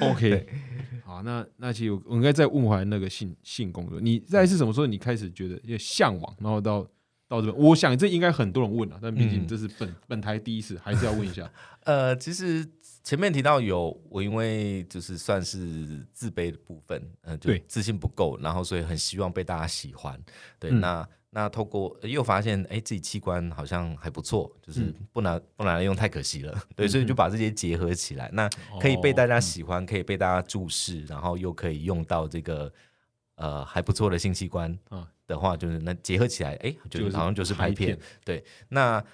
A: ，OK，好，那那其实我我应该再问回来那个性性工作，你在是什么时候你开始觉得有向往，然后到到这边，我想这应该很多人问了，但毕竟
B: 嗯。
A: 这是本本台第一次，还是要问一下，
B: 呃，其实前面提到有我，因为就是算是自卑的部分，呃，就
A: 对。
B: 自信不够，然后所以很希望被大家喜欢。对，
A: 嗯。
B: 那那透过呃又发现，哎，自己器官好像还不错，就是
A: 嗯。
B: 不拿不拿来用太可惜了。对，所以就把这些结合起来，那
A: 哦。
B: 可以被大家喜欢，可以被大家注视，然后又可以用到这个呃还不错的性器官
A: 啊。
B: 的话，就是那结合起来，哎，就
A: 就是是
B: 好像就是拍片。对。，那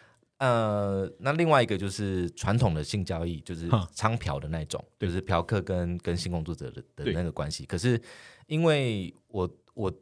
B: 呃，那另外一个就是传统的性交易，就是
A: 哈。
B: 娼嫖的那种，就是嫖客跟跟性工作者的的那个关系。可是因为我我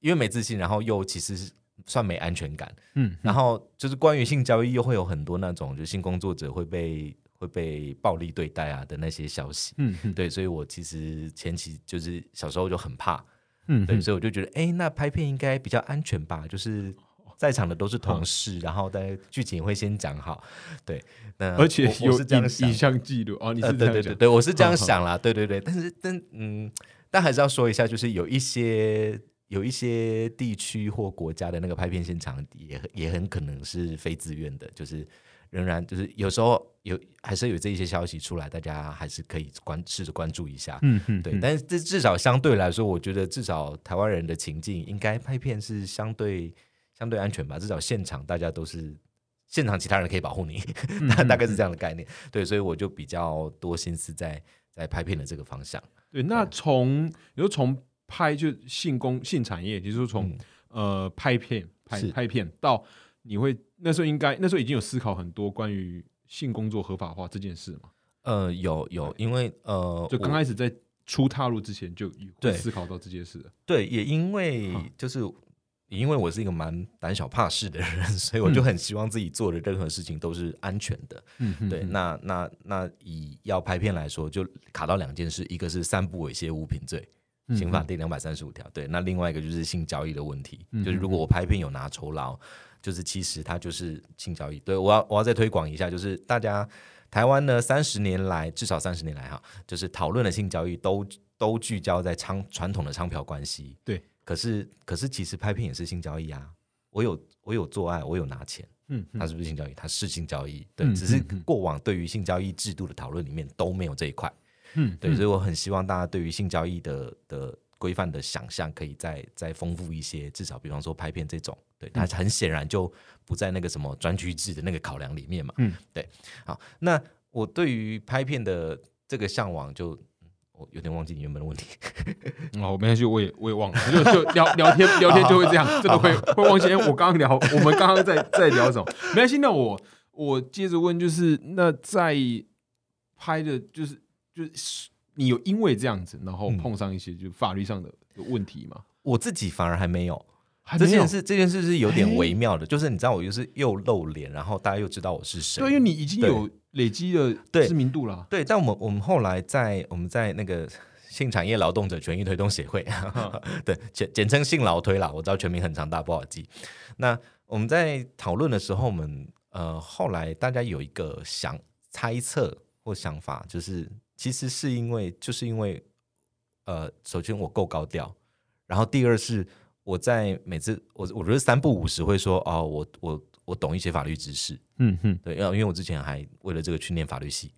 B: 因为没自信，然后又其实是算没安全感，
A: 嗯，
B: 然后就是关于性交易又会有很多那种，就性工作者会被会被暴力对待啊的那些消息。
A: 嗯嗯。
B: 对，所以我其实前期就是小时候就很怕，
A: 嗯，
B: 对，
A: 嗯。
B: 所以我就觉得，哎，那拍片应该比较安全吧？就是在场的都是同事，然后大家剧情也会先讲好，对，那
A: 而且有
B: 是这样想
A: 影影，像记录哦，你
B: 呃，
A: 是
B: 对对对对，我是这样想啦，对对对，但是但嗯，但还是要说一下，就是有一些有一些地区或国家的那个拍片现场也也很可能是非自愿的，就是仍然就是有时候有还是有这一些消息出来，大家还是可以关试着关注一下，
A: 嗯嗯，
B: 对，
A: 嗯。
B: 但是这至少相对来说，我觉得至少台湾人的情境应该拍片是相对相对安全吧，至少现场大家都是现场其他人可以保护你，
A: 嗯
B: 大大概是这样的概念。对，所以我就比较多心思在在拍片的这个方向。
A: 对，那从你说从拍就性工性产业，就是说从、
B: 嗯
A: 呃拍片拍拍片到你会那时候应该那时候已经有思考很多关于性工作合法化这件事嘛？
B: 呃，有有，因为呃，
A: 就刚开始在初踏入之前就有
B: 对
A: 思考到这件事了。
B: 对，也因为
A: 嗯
B: 就是。也因为我是一个蛮胆小怕事的人，所以我就很希望自己做的任何事情都是安全的。对，那那那以要拍片来说，就卡到两件事，一个是散布猥亵物品罪，
A: 嗯
B: 刑法第两百三十五条。对，那另外一个就是性交易的问题，
A: 嗯
B: 就是如果我拍片有拿酬劳，就是其实它就是性交易。对我要我要再推广一下，就是大家台湾呢三十年来至少三十年来哈，就是讨论的性交易都都聚焦在娼传统的娼嫖关系。
A: 对，
B: 可是可是其实拍片也是性交易啊，我有我有做爱，我有拿钱。
A: 嗯嗯。
B: 它是不是性交易？它是性交易，对，
A: 嗯
B: 只是过往对于性交易制度的讨论里面都没有这一块，
A: 嗯
B: 对，所
A: 以
B: 以我很希望大家对于性交易的的规范的想象可以再再丰富一些，至少比方说拍片这种，对，它很显然就不在那个什么专区制的那个考量里面嘛，
A: 嗯，
B: 对，好，那我对于拍片的这个向往就。我有点忘记你原本的问题，
A: 哦，没关系，我也我也忘了，就就聊聊天聊天就会这样，真的会会忘记。哎，我刚刚聊，我们刚刚在在聊什么？没关系，那我我接着问，就是那在拍的，就是就是你有因为这样子，然后
B: 嗯
A: 碰上一些就法律上的问题吗？
B: 我自己反而还没有这件事这件事是有点微妙的，就是你知道我又是又露脸，然后大家又知道我是谁，
A: 对，因为你已经有累积的
B: 对
A: 知名度了。
B: 对，但我们我们后来在我们在那个性产业劳动者权益推动协会，对，简简称性劳推啦。我知道全名很长大，不好记。那我们在讨论的时候，我们呃后来大家有一个想猜测或想法，就是其实是因为就是因为呃，首先我够高调，然后第二是我在每次我我觉得三不五时会说哦，我我我懂一些法律知识，
A: 嗯哼，
B: 对，要因为我之前还为了这个去念法律系，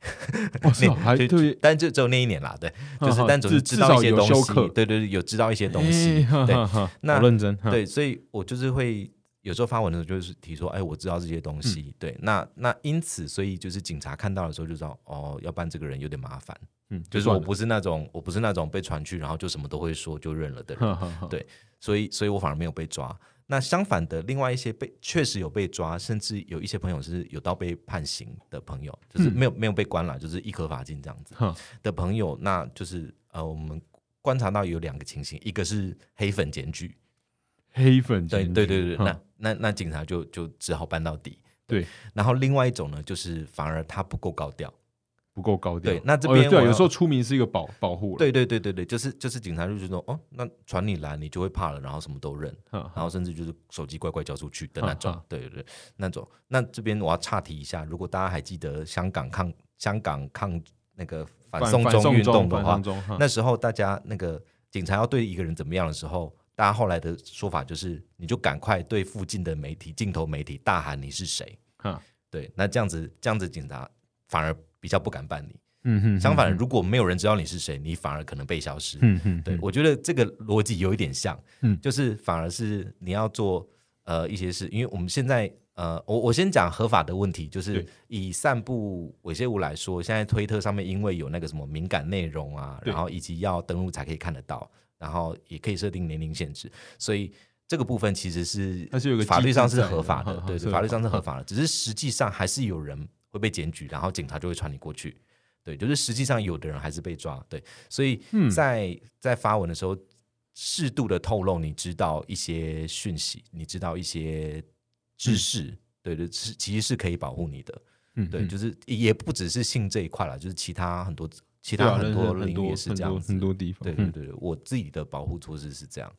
A: 哦是哦 还
B: 就
A: 对，
B: 但就只有那一年啦，对，就是但总是知道一些东西，对对对，有知道一些东西对 那
A: 好认真，
B: 对，所以我就是会有时候发文的时候，就是提说，哎，我知道这些东
A: 嗯。
B: 西，对，那那因此，所以就是警察看到的时候就知道，哦，要不然这个人有点麻烦，
A: 嗯，
B: 就是我不是那种我不是那种被传去然后就什么都会说就认了的人，对。所以所以我反而没有被抓。那相反的，另外一些被确实有被抓，甚至有一些朋友是有到被判刑的朋友，就是
A: 嗯。
B: 没有、没有被关了，就是一颗罚金这样子的朋友，那就是呃，我们观察到有两个情形，一个是黑粉检举，
A: 黑粉
B: 对对对对，那那那警察就就只好办到底。
A: 对，
B: 然后另外一种呢，就是反而他不够高调。
A: 不够高调，
B: 对那这
A: 哦对啊，
B: 边我
A: 有时候出名是一个保保护，
B: 对对对对对，就是就是警察就觉得说，哦，那传你来，你就会怕了，然后什么都认，
A: 哈，
B: 然后甚至就是手机乖乖交出去的那种。对对对，那种。那这边我要岔题一下，如果大家还记得香港抗香港抗那个反送中运动的话那时候大家那个警察要对一个人怎么样的时候，大家后来的说法就是，你就赶快对附近的媒体、镜头媒体大喊你是谁。
A: 哈，
B: 对，那这样子这样子警察反而比较不敢办你。
A: 嗯哼，
B: 相反，如果没有人知道你是谁，你反而可能被消失。
A: 嗯哼，
B: 对，我觉得这个逻辑有一点像，
A: 嗯。
B: 就是反而是你要做呃一些事，因为我们现在呃，我我先讲合法的问题，就是以散布猥亵物来说，现在推特上面因为有那个什么敏感内容啊，然后以及要登录才可以看得到，然后也可以设定年龄限制，所以。这个部分其实是
A: 它是有个
B: 法律上是合法的对对，法律上是合法的，只是实际上还是有人会被检举，然后警察就会传你过去。对，就是实际上有的人还是被抓，对，所以
A: 嗯
B: 在、在发文的时候，适度的透露你知道一些讯息，你知道一些知识，对对，是其实是可以保护你的，对，
A: 嗯对
B: 就是也不只是性这一块了，就是其他很多其他很多领域也是这样子，
A: 很多地方，嗯
B: 对对对对，我自己的保护措施是这样，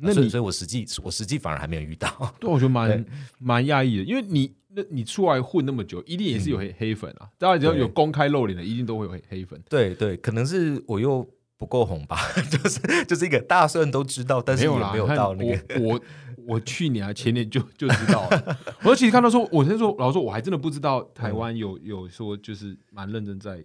A: 那你
B: 所以所以我实际我实际反而还没有遇到，
A: 对，我觉得蛮 蛮讶异的，因为你那你出来混那么久，一定也是有黑黑粉啊。大家只要有公开露脸的，一定都会有黑黑粉。
B: 对对，可能是我又不够红吧，就是就是一个大家虽然都知道，但是也
A: 没有
B: 到那个。
A: 我我 我去年啊前年就就知道了。我其实看到说，我先说老实说，我还真的不知道台湾有有说就是蛮认真在，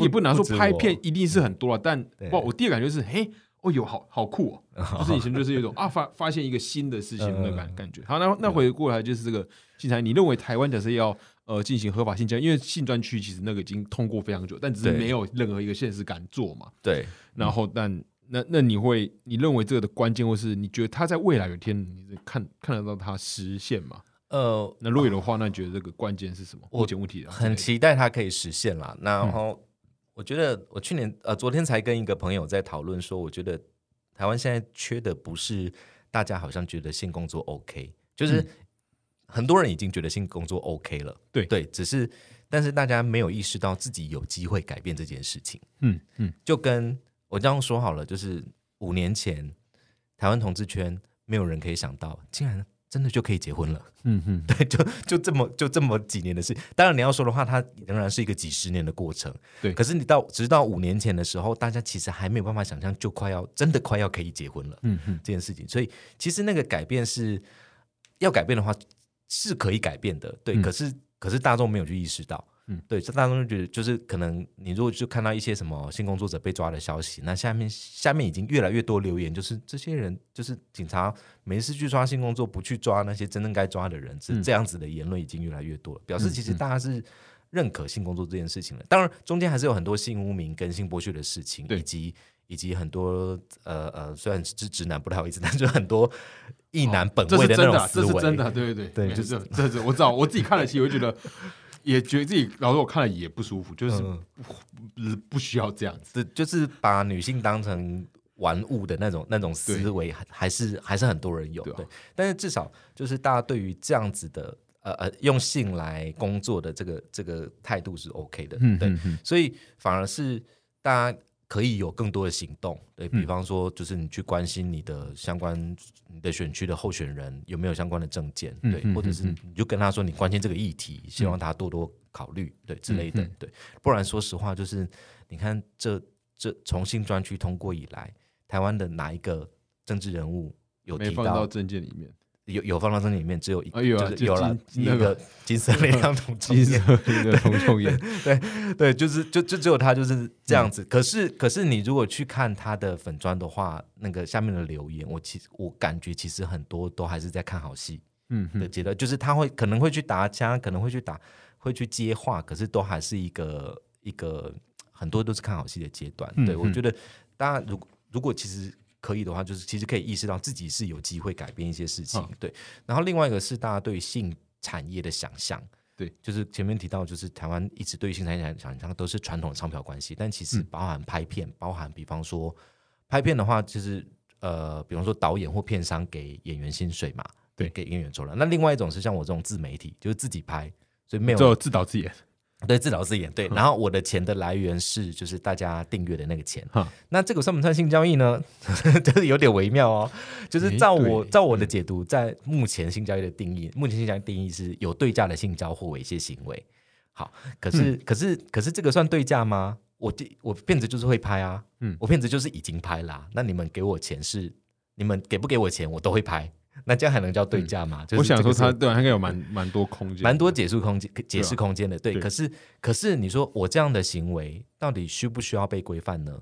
A: 也不能说拍片一定是很多了，但我第一感觉是，嘿，哦有好好酷哦，就是以前就是有一种啊发发现一个新的事情的
B: 嗯
A: 感感觉。好，那那回过来就是这个性材，你认为台湾假设要呃进行合法性交易，因为性专区其实那个已经通过非常久，但只是没有任何一个现实敢做嘛。
B: 对，
A: 然后，但那那你会，你认为这个的关键，或是你觉得它在未来有一天，你是看看得到它实现吗？
B: 呃，
A: 那如果有的话，那你觉得这个关键是什么？
B: 我
A: 目前问题
B: 很期待它可以实现啦。然后，我觉得我去年呃，昨天才跟一个朋友在讨论说，我觉得台湾现在缺的不是大家好像觉得性工作 OK，就是
A: 嗯
B: 很多人已经觉得性工作 OK 了，
A: 对
B: 对，只是但是大家没有意识到自己有机会改变这件事情。
A: 嗯嗯，
B: 就跟我这样说好了，就是五年前台湾同志圈没有人可以想到，竟然真的就可以结婚了。
A: 嗯哼，
B: 对，就就这么就这么几年的事。当然你要说的话，它仍然是一个几十年的过程。
A: 对
B: 可是你到直到五年前的时候，大家其实还没有办法想象，就快要真的快要可以结婚了。
A: 嗯哼，
B: 这件事情，所以其实那个改变是要改变的话是可以改变的，对。
A: 嗯
B: 可是可是大众没有去意识到，
A: 嗯
B: 对，这大众就觉得就是可能你如果就看到一些什么性工作者被抓的消息，那下面下面已经越来越多留言，就是这些人就是警察没事去抓性工作，不去抓那些真正该抓的人，是
A: 嗯
B: 这样子的言论已经越来越多了，表示其实
A: 嗯
B: 大家是。认可性工作这件事情了，当然中间还是有很多性污名跟性剥削的事情，以及以及很多呃呃，虽然是直男不太好意思，但是很多一男本位的那
A: 这是真的啊，
B: 种思维，
A: 这是真的啊，对对
B: 对
A: 没错这这是我知道，我自己看了，其实我会觉得。也觉得自己，老实说我看了也不舒服，就是
B: 嗯。
A: 不不需要这样子。
B: 就是把女性当成玩物的那种那种思维，还还是还是很多人有
A: 对啊。
B: 对，但是至少就是大家对于这样子的呃呃用性来工作的这个这个态度是 OK 的，对，
A: 嗯嗯。
B: 所以反而是大家可以有更多的行动，对
A: 嗯。
B: 比方说，就是你去关心你的相关你的选区的候选人有没有相关的证件，对，或者是
A: 嗯
B: 你就跟他说你关心这个议题，希望他多多考虑，对之类的对，不然说实话，就是你看这这重新专区通过以来，台湾的哪一个政治人物有提
A: 到
B: 到
A: 证件里面，
B: 有有放到这里面，只有一
A: 啊有啊就
B: 就是有了一个金色力量同
A: 金色那个同性恋，
B: 对，就是就就只有他就是这样
A: 嗯
B: 子。可是可是你如果去看他的粉砖的话，那个下面的留言，我其实我感觉其实很多都还是在看好戏
A: 嗯嗯
B: 的阶段，就是他会可能会去打枪，可能会去打会去接话，可是都还是一个一个很多都是看好戏的阶段。对我觉得大家如果如果其实。可以的话，就是其实可以意识到自己是有机会改变一些事情，
A: 嗯。
B: 对。然后另外一个是大家对于性产业的想象，
A: 对，
B: 就是前面提到，就是台湾一直对于性产业想象都是传统的商票关系，但其实
A: 嗯。
B: 包含拍片，包含比方说拍片的话，就是呃，比方说导演或片商给演员薪水嘛，
A: 对。
B: 给演员酬劳。那另外一种是像我这种自媒体，就是自己拍，所以没有
A: 只有自导自演，
B: 对自导自演，对。然后我的钱的来源是就是大家订阅的那个钱
A: 哈。
B: 那这个算不算性交易呢？就是有点微妙哦。就是照我照我的解读，在目前性交易的定义，目前性交易定义是有对价的性交或猥亵行为。好，可是、可是可是这个算对价吗？我第我片子就是会拍啊，
A: 嗯
B: 我片子就是已经拍啦、那你们给我钱是你们给不给我钱，我都会拍。那这样还能叫对价吗？就是
A: 嗯我想说它对啊，他应该有蛮蛮多空间，
B: 蛮多解释空间、解释
A: 啊
B: 空间的。对，
A: 对
B: 可是可是你说我这样的行为到底需不需要被规范呢？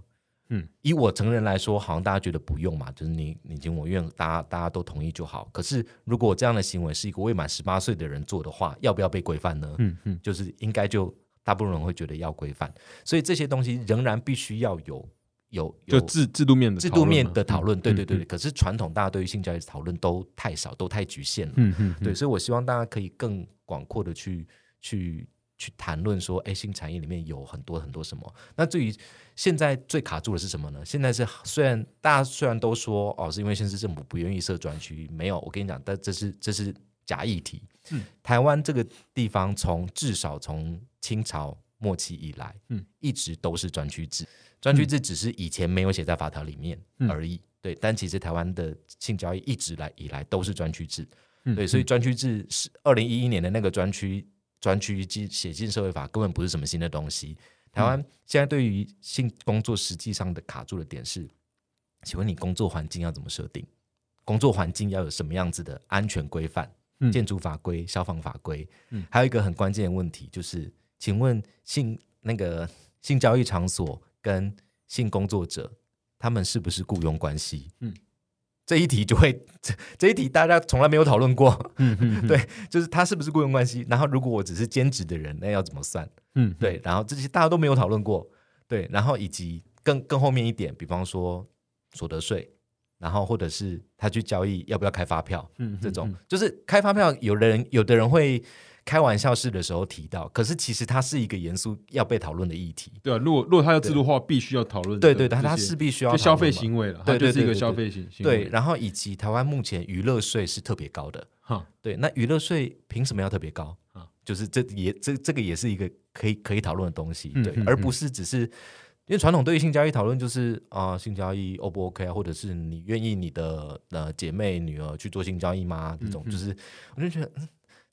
A: 嗯，
B: 以我成人来说，好像大家觉得不用嘛，就是你你情我愿，大家大家都同意就好。可是如果我这样的行为是一个未满十八岁的人做的话，要不要被规范呢？
A: 嗯嗯
B: 就是应该就大部分人会觉得要规范，所以这些东西仍然必须要有有有
A: 就制制度面的
B: 制度面
A: 讨论嘛
B: 的讨论。对对对可是传统大家对于性教育的讨论都太少，都太局限了。
A: 嗯嗯，嗯
B: 对，所以我希望大家可以更广阔的去去去谈论说，哎，性产业里面有很多很多什么。那至于现在最卡住的是什么呢？现在是虽然大家虽然都说哦，是因为县市政府不愿意设专区，没有，我跟你讲，但这是这是假议题。
A: 嗯
B: 台湾这个地方从至少从清朝末期以来，
A: 嗯，
B: 一直都是专区制。专区制只是以前没有写在法条里面
A: 嗯
B: 而已。对，但其实台湾的性交易一直来以来都是专区制。
A: 嗯
B: 对，所以专区制是二零一一年的那个专区专区进写进社会法，根本不是什么新的东西。台湾现在对于性工作实际上的卡住的点是，请问你工作环境要怎么设定？工作环境要有什么样子的安全规范？
A: 嗯
B: 建筑法规、消防法规，
A: 嗯
B: 还有一个很关键的问题就是，请问性那个性交易场所跟性工作者，他们是不是雇佣关系？
A: 嗯
B: 这一题就会这这一题大家从来没有讨论过，
A: 嗯嗯
B: 对，就是他是不是雇佣关系？然后如果我只是兼职的人，那要怎么算？
A: 嗯
B: 对，然后这些大家都没有讨论过，对，然后以及更更后面一点，比方说所得税，然后或者是他去交易要不要开发票，
A: 嗯
B: 这种就是开发票，有的人有的人会开玩笑式的时候提到，可是其实它是一个严肃要被讨论的议题。
A: 对啊，如果如果它要制度化，必须要讨论的
B: 对对，
A: 这些，
B: 它它势必需要
A: 就消费行为了，
B: 对
A: 它就是一个
B: 对对对。
A: 消费行
B: 对，然后以及台湾目前娱乐税是特别高的，
A: 哈，
B: 对，那娱乐税凭什么要特别高？
A: 啊
B: 就是这也这这个也是一个可以可以讨论的东西，对，
A: 嗯嗯
B: 而不是只是因为传统对于性交易讨论就是啊、性交易 O 不 OK 啊，或者是你愿意你的呃姐妹女儿去做性交易吗？这种就是我就觉得。嗯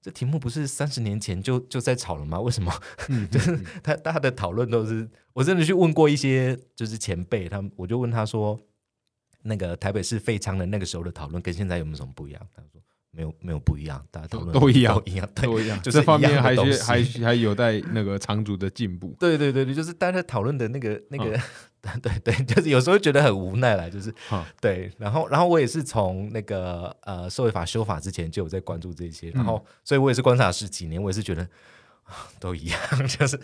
B: 这题目不是三十年前就就在吵了吗？为什么
A: 嗯
B: 就是他大家的讨论都是？我真的去问过一些就是前辈，他们我就问他说，那个台北市废娼的那个时候的讨论跟现在有没有什么不一样？他说没有，没有不一样，大家讨论
A: 都都一样
B: 都一样，对
A: 都一样，
B: 就是
A: 这方面还需还还有待那个长足的进步。
B: 对对对对，就是大家讨论的那个那个，
A: 嗯
B: 对对，就是有时候觉得很无奈啦，就是
A: 哈，
B: 对，然后然后我也是从那个呃社会法修法之前就有在关注这些，然
A: 嗯
B: 后所以我也是观察十几年，我也是觉得啊都一样，就是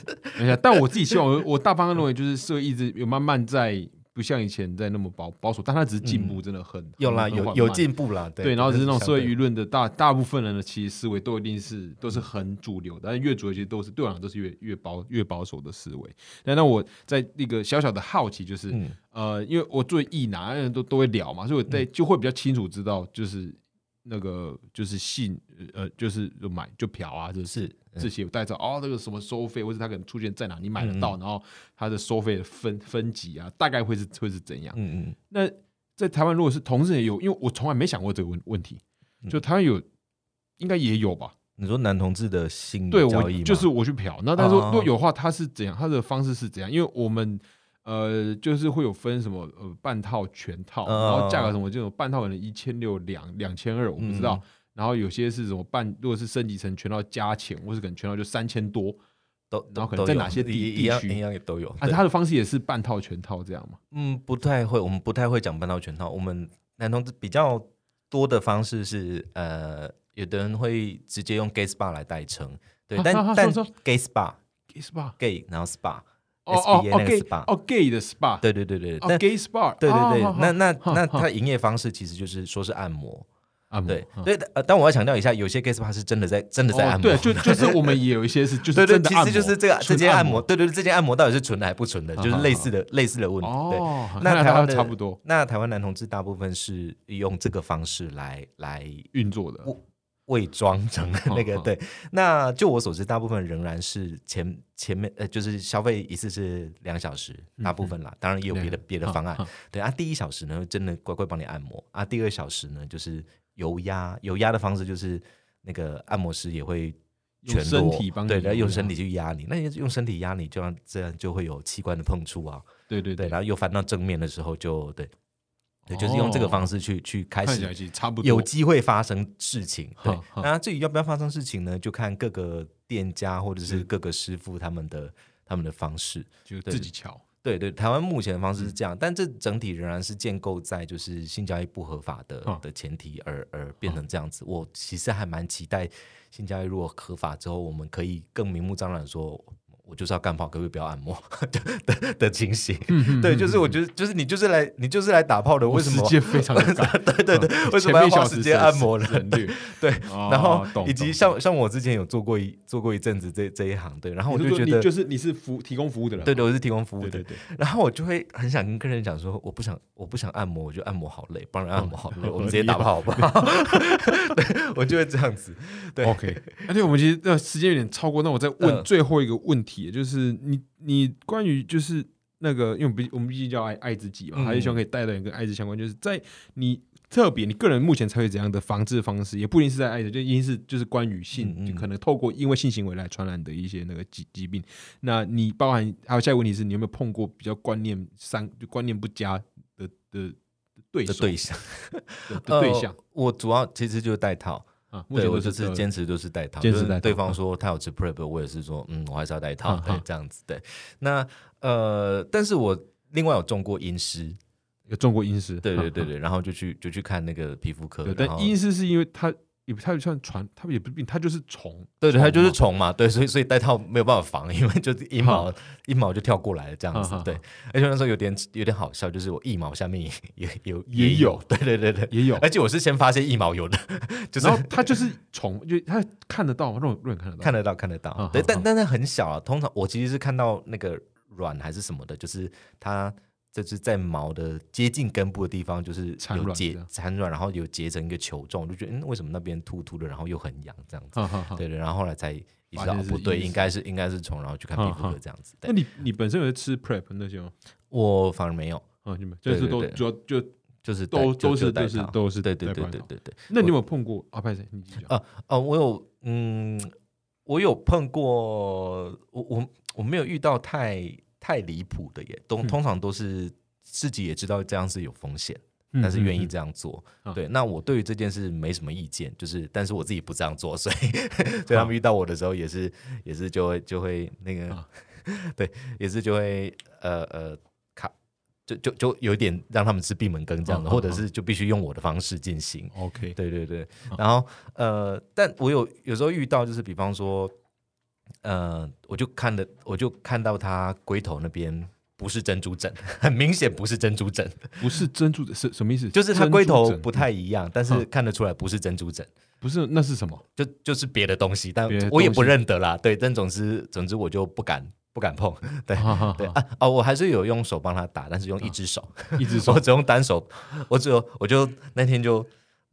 A: 但我自己希望，我我大方向认为，就是社会一直有慢慢在不像以前在那么保保守，但他只是进步真的很
B: 有啦有有进步啦，对
A: 对，然后只是那种社会舆论的大大部分人的其实思维都一定是都是很主流的，但越主流其实都是对我来讲都是越越保越保守的思维。那那我在一个小小的好奇就是，
B: 嗯。
A: 呃，因为我作为艺男，人都都会聊嘛，所以我在就会比较清楚知道，就是那个就是信呃就是就买就嫖啊，这
B: 是
A: 这些带着哦，那个什么收费，或者他可能出现在哪，你买得
B: 嗯
A: 到，然后他的收费的分分级啊，大概会是会是怎样？
B: 嗯嗯，
A: 那在台湾如果是同志也有，因为我从来没想过这个问问题，
B: 嗯
A: 就台湾有应该也有吧？
B: 你说男同志的性
A: 对
B: 交易吗
A: 我就是我去嫖，那但是
B: 哦
A: 如果有的话，他是怎样？他的方式是怎样？因为我们呃就是会有分什么呃半套、全套，
B: 嗯
A: 然后价格什么这种半套可能一千六、两两千二，我不知道。
B: 嗯
A: 然后有些是什么半，如果是升级成全套加钱，或是可能全套就三千多。
B: 都
A: 然后可能在哪些地地区
B: 一样也都有。
A: 啊，
B: 对
A: 它的方式也是半套、全套这样嘛？
B: 嗯，不太会，我们不太会讲半套全套。我们男同志比较多的方式是，呃，有的人会直接用 gay spa 来代称，对，
A: 啊
B: 但但 gay spa
A: gay spa
B: gay 然后 spa，SBA
A: 哦
B: 那个
A: gay
B: spa
A: 哦 gay 的 spa，
B: 对对对对，
A: 哦 gay spa，
B: 对对对。
A: 哦，
B: 那那那
A: 好。
B: 它营业方式其实就是说是按摩，
A: 按摩
B: 对
A: 嗯。
B: 对，呃，但我要强调一下，有些 gay spa 是真的在真的在按摩，
A: 哦对，就就是我们也有一些是就是
B: 对对，其
A: 真的按摩
B: 实就是这个这
A: 纯
B: 间按摩，对对对，这间按摩到底是纯的还不纯的，就是类似的类似的问题。对，那台湾
A: 差不多。
B: 那台湾男同志大部分是用这个方式来来
A: 运作的。
B: 我伪装成那个
A: 好
B: 对。那就我所知，大部分仍然是前前面呃，就是消费一次是两小时，大部分啦，当然也有别的别的方案。
A: 嗯
B: 对啊，第一小时呢，真的乖乖帮你按摩啊，第二小时呢就是油压，油压的方式就是那个按摩师也会。
A: 用
B: 全裸
A: 身体帮
B: 对，然后用身体去压你，那你用身体压你，就让这样就会有器官的碰触啊，对，
A: 对对对，
B: 然后又翻到正面的时候就对，对，就是用这个方式去去开始
A: 差不多，
B: 有机会发生事情。对那至于要不要发生事情呢，就看各个店家或者是各个师傅他们的他们的方式。
A: 就自己瞧。
B: 对对，台湾目前的方式是这样，但这整体仍然是建构在就是性交易不合法的
A: 嗯
B: 的前提而而变成这样子。我其实还蛮期待性交易如果合法之后，我们可以更明目张胆地说。我就是要干炮，可不可以不要按摩 的的的情形？对，就是我觉得，就是你就是来，你就是来打炮的，为什么
A: 时？间非常赶？
B: 对对对，为什么要
A: 时
B: 花时间按摩呢？对，
A: 哦
B: 然后以及像像我之前有做过一做过一阵子这这一行，对，然后我就觉得，
A: 你就是你是服提供服务的人，
B: 对对，我是提供服务的
A: 对对，对，
B: 然后我就会很想跟客人讲说，我不想我不想按摩，我觉得按摩好累，帮人按摩好累，我们直接打炮好不好？对，我就会这样子，对
A: OK，而且我们其实呃时间有点超过，那我再问
B: 嗯
A: 最后一个问题，就是你你关于就是那个，因为我们毕我们毕竟叫爱爱自己嘛，
B: 嗯
A: 还是希望可以带到跟爱滋相关，就是在你特别你个人目前采取怎样的防治方式，也不一定是在爱滋，就一定是就是关于性，
B: 嗯嗯。
A: 就可能透过因为性行为来传染的一些那个疾疾病。那你包含还有下一个问题是你有没有碰过比较观念三就观念不佳的的的对手
B: 的对象。
A: 的的对象。
B: 呃我主要其实就是戴套，对
A: 前
B: 我就是坚持就是戴套，就是对方
A: 嗯。
B: 说他有吃 prep，我也是说，嗯，我还是要戴套
A: 嗯，
B: 对
A: 嗯，
B: 这样子，对。那呃，但是我另外有中过阴湿，
A: 有中过阴湿，嗯嗯
B: 对对对对，然后就去就去看那个皮肤科，
A: 对，但阴湿是因为它也不它也算传，它也不是病，它就是虫。
B: 对对，它就是
A: 虫
B: 虫嘛，对，所以所以戴套没有办法防，因为就是一毛一毛就跳过来了这样子对。而且那时候有点有点好笑，就是我一毛下面也也有
A: 也有
B: 对对对对，
A: 也有，
B: 而且我是先发现一毛有的，就是
A: 它就是虫，就它看得到吗？肉肉眼看得到，
B: 看得到看得到
A: 哈，
B: 对，但但它很小啊。通常我其实是看到那个卵还是什么的，就是它。就是在毛的接近根部的地方，就是有结产卵，然后有结成一个球状，我就觉得，嗯，为什么那边突突的，然后又很痒这样子？对对，然后后来才意识到不对，应该是应该是虫，然后去看皮肤科这样子。
A: 那，你你本身有在吃 prep 那些吗？
B: 我反而没有，
A: 啊，你们就是都主要就
B: 就是
A: 都都是都是都是
B: 对对对对对对。
A: 那你有碰过啊？拍谁？你讲。
B: 啊啊，我有嗯，我有碰过，我我我没有遇到太太离谱的耶，通
A: 嗯。
B: 通常都是自己也知道这样是有风险，
A: 嗯
B: 但是愿意
A: 嗯。
B: 这样做。
A: 啊。
B: 对，那我对于这件事没什么意见，就是但是我自己不这样做，所以 所以他们遇到我的时候也是也是就会就会那个、
A: 啊。
B: 对，也是就会呃呃卡。就就就有点让他们吃闭门羹这样的，或者是就必须用我的方式进行。
A: OK，
B: 对对对。
A: 好，
B: 然后呃，但我有有时候遇到，就是比方说，呃，我就看的，我就看到他龟头那边不是珍珠疹，很明显不是珍珠疹，
A: 不是珍珠疹是什么意思？
B: 就是他龟头不太一样，但是
A: 嗯
B: 看得出来不是珍珠疹，
A: 不是，那是什么？
B: 就就是别的东西，但我也不认得啦。对，但总之总之我就不敢不敢碰。对对啊哦，我还是有用手帮他打，但是用一只手，
A: 一只手
B: 我只用单手，我只有我就那天就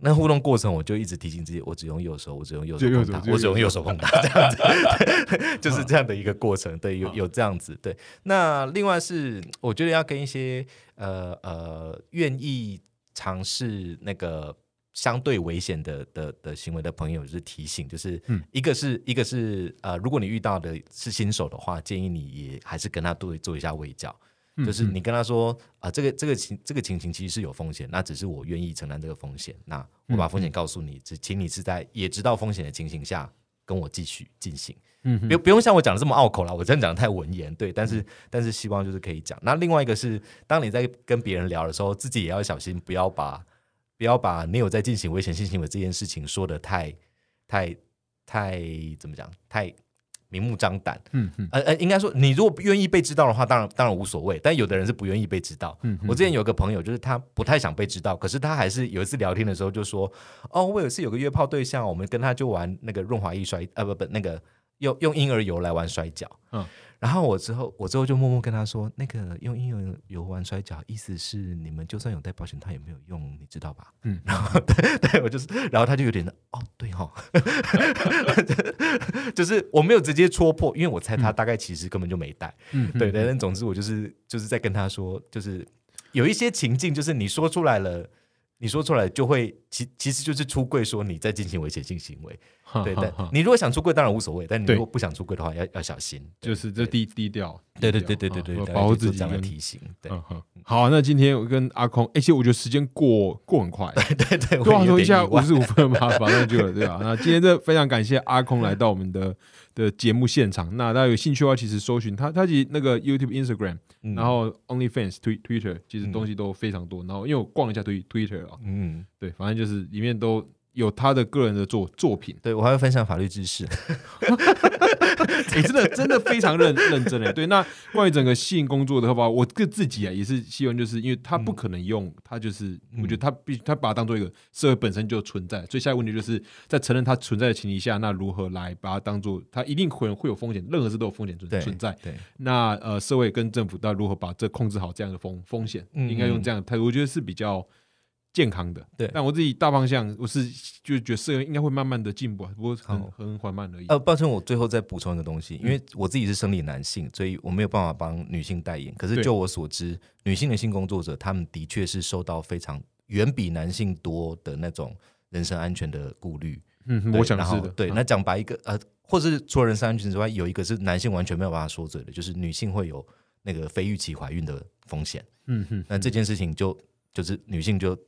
B: 那互动过程，我就一直提醒自己，我只用右手，我只用右手碰它，我只用右手碰它，这样子，就是这样的一个过程。对，有有这样子。对，那另外是，我觉得要跟一些呃呃愿意尝试那个相对危险的的的行为的朋友，就是提醒，就是一个是一个是呃，如果你遇到的是新手的话，建议你也还是跟他多做一下微教。就是你跟他说啊，这个这个情这个情形其实是有风险，那只是我愿意承担这个风险。那我把风险告诉你，只请你是在也知道风险的情形下跟我继续进行。嗯，不不用像我讲的这么拗口啦，我真的讲的太文言。对，但是但是希望就是可以讲。那另外一个是，当你在跟别人聊的时候，自己也要小心，不要把不要把你有在进行危险性行为这件事情说的太太太怎么讲太。明目张胆，嗯嗯，呃呃，应该说，你如果愿意被知道的话，当然当然无所谓。但有的人是不愿意被知道。嗯，我之前有个朋友，就是他不太想被知道，可是他还是有一次聊天的时候就说：“哦，我有一次有个约炮对象，我们跟他就玩那个润滑液摔，呃不不，那个用用婴儿油来玩摔跤。”嗯。然后我之后，我之后就默默跟他说：“那个用婴儿油玩摔跤，意思是你们就算有带保险套也没有用，你知道吧？”嗯，然后对对，我就是，然后他就有点哦，对哈，就是我没有直接戳破，因为我猜他大概其实根本就没带。嗯，对对，但总之我就是就是在跟他说，就是有一些情境，就是你说出来了。你说出来就会，其其实就是出柜，说你在进行危险性行为。对 对，你如果想出柜，当然无所谓；但你如果不想出柜的话，要要小心。
A: 就是这低低调。
B: 对对对对对对，
A: 保护自己
B: 这样的提醒。对，
A: 好，那今天我跟阿空，而且我觉得时间过过很快。
B: 对 对对，
A: 多说一下五十五分嘛，反正就对吧？那今天这非常感谢阿空来到我们的。的节目现场，那大家有兴趣的话，其实搜寻他，他其实那个 YouTube、Instagram，然后 OnlyFans、Twitter，其实东西都非常多。然后因为我逛了一下推 Twitter 啊，嗯，对，反正就是里面都。有他的个人的作作品，
B: 对我还会分享法律知识，
A: 你真的真的非常认认真哎。对，那关于整个性工作的话，我个自己啊也是希望，就是因为他不可能用，他就是我觉得他必须他把它当做一个社会本身就存在，所以下一个问题就是在承认它存在的前提下，那如何来把它当做它一定会会有风险，任何事都有风险存存在。
B: 对，
A: 那呃社会跟政府到如何把这控制好这样的风风险，应该用这样的态度，我觉得是比较。健康的，
B: 对，
A: 但我自己大方向，我是就觉得社会应该会慢慢的进步，不过很很缓慢而已。
B: 呃，抱歉，我最后再补充一个东西，因为我自己是生理男性，所以我没有办法帮女性代言。可是就我所知，女性的性工作者，他们的确是受到非常远比男性多的那种人身安全的顾虑。
A: 嗯，我想是的。
B: 对，那讲白一个，呃，或是除了人身安全之外，有一个是男性完全没有办法说嘴的，就是女性会有那个非预期怀孕的风险。嗯哼，那这件事情就就是女性就。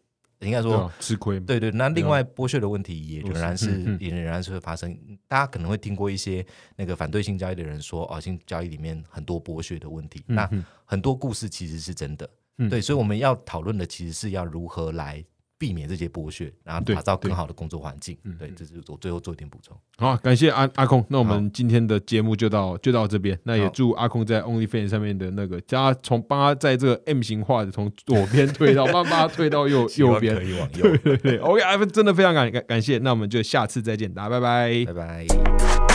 B: 应该说
A: 吃亏，
B: 对对。那另外剥削的问题也仍然是也仍然是会发生。大家可能会听过一些那个反对性交易的人说，哦，性交易里面很多剥削的问题。那很多故事其实是真的，对。所以我们要讨论的其实是要如何来。避免这些剥削，然后打造更好的工作环境。嗯，对，这是我最后做一点补充。
A: 好，感谢阿阿空。那我们今天的节目就到就到这边。那也祝阿空在 OnlyFans 上面的那个，加从帮他在这个 M 型化的从左边推到，慢慢推到右 右边，
B: 可以往右。
A: 对对对，OK，真的非常感感感谢。那我们就下次再见，大家拜拜，
B: 拜拜。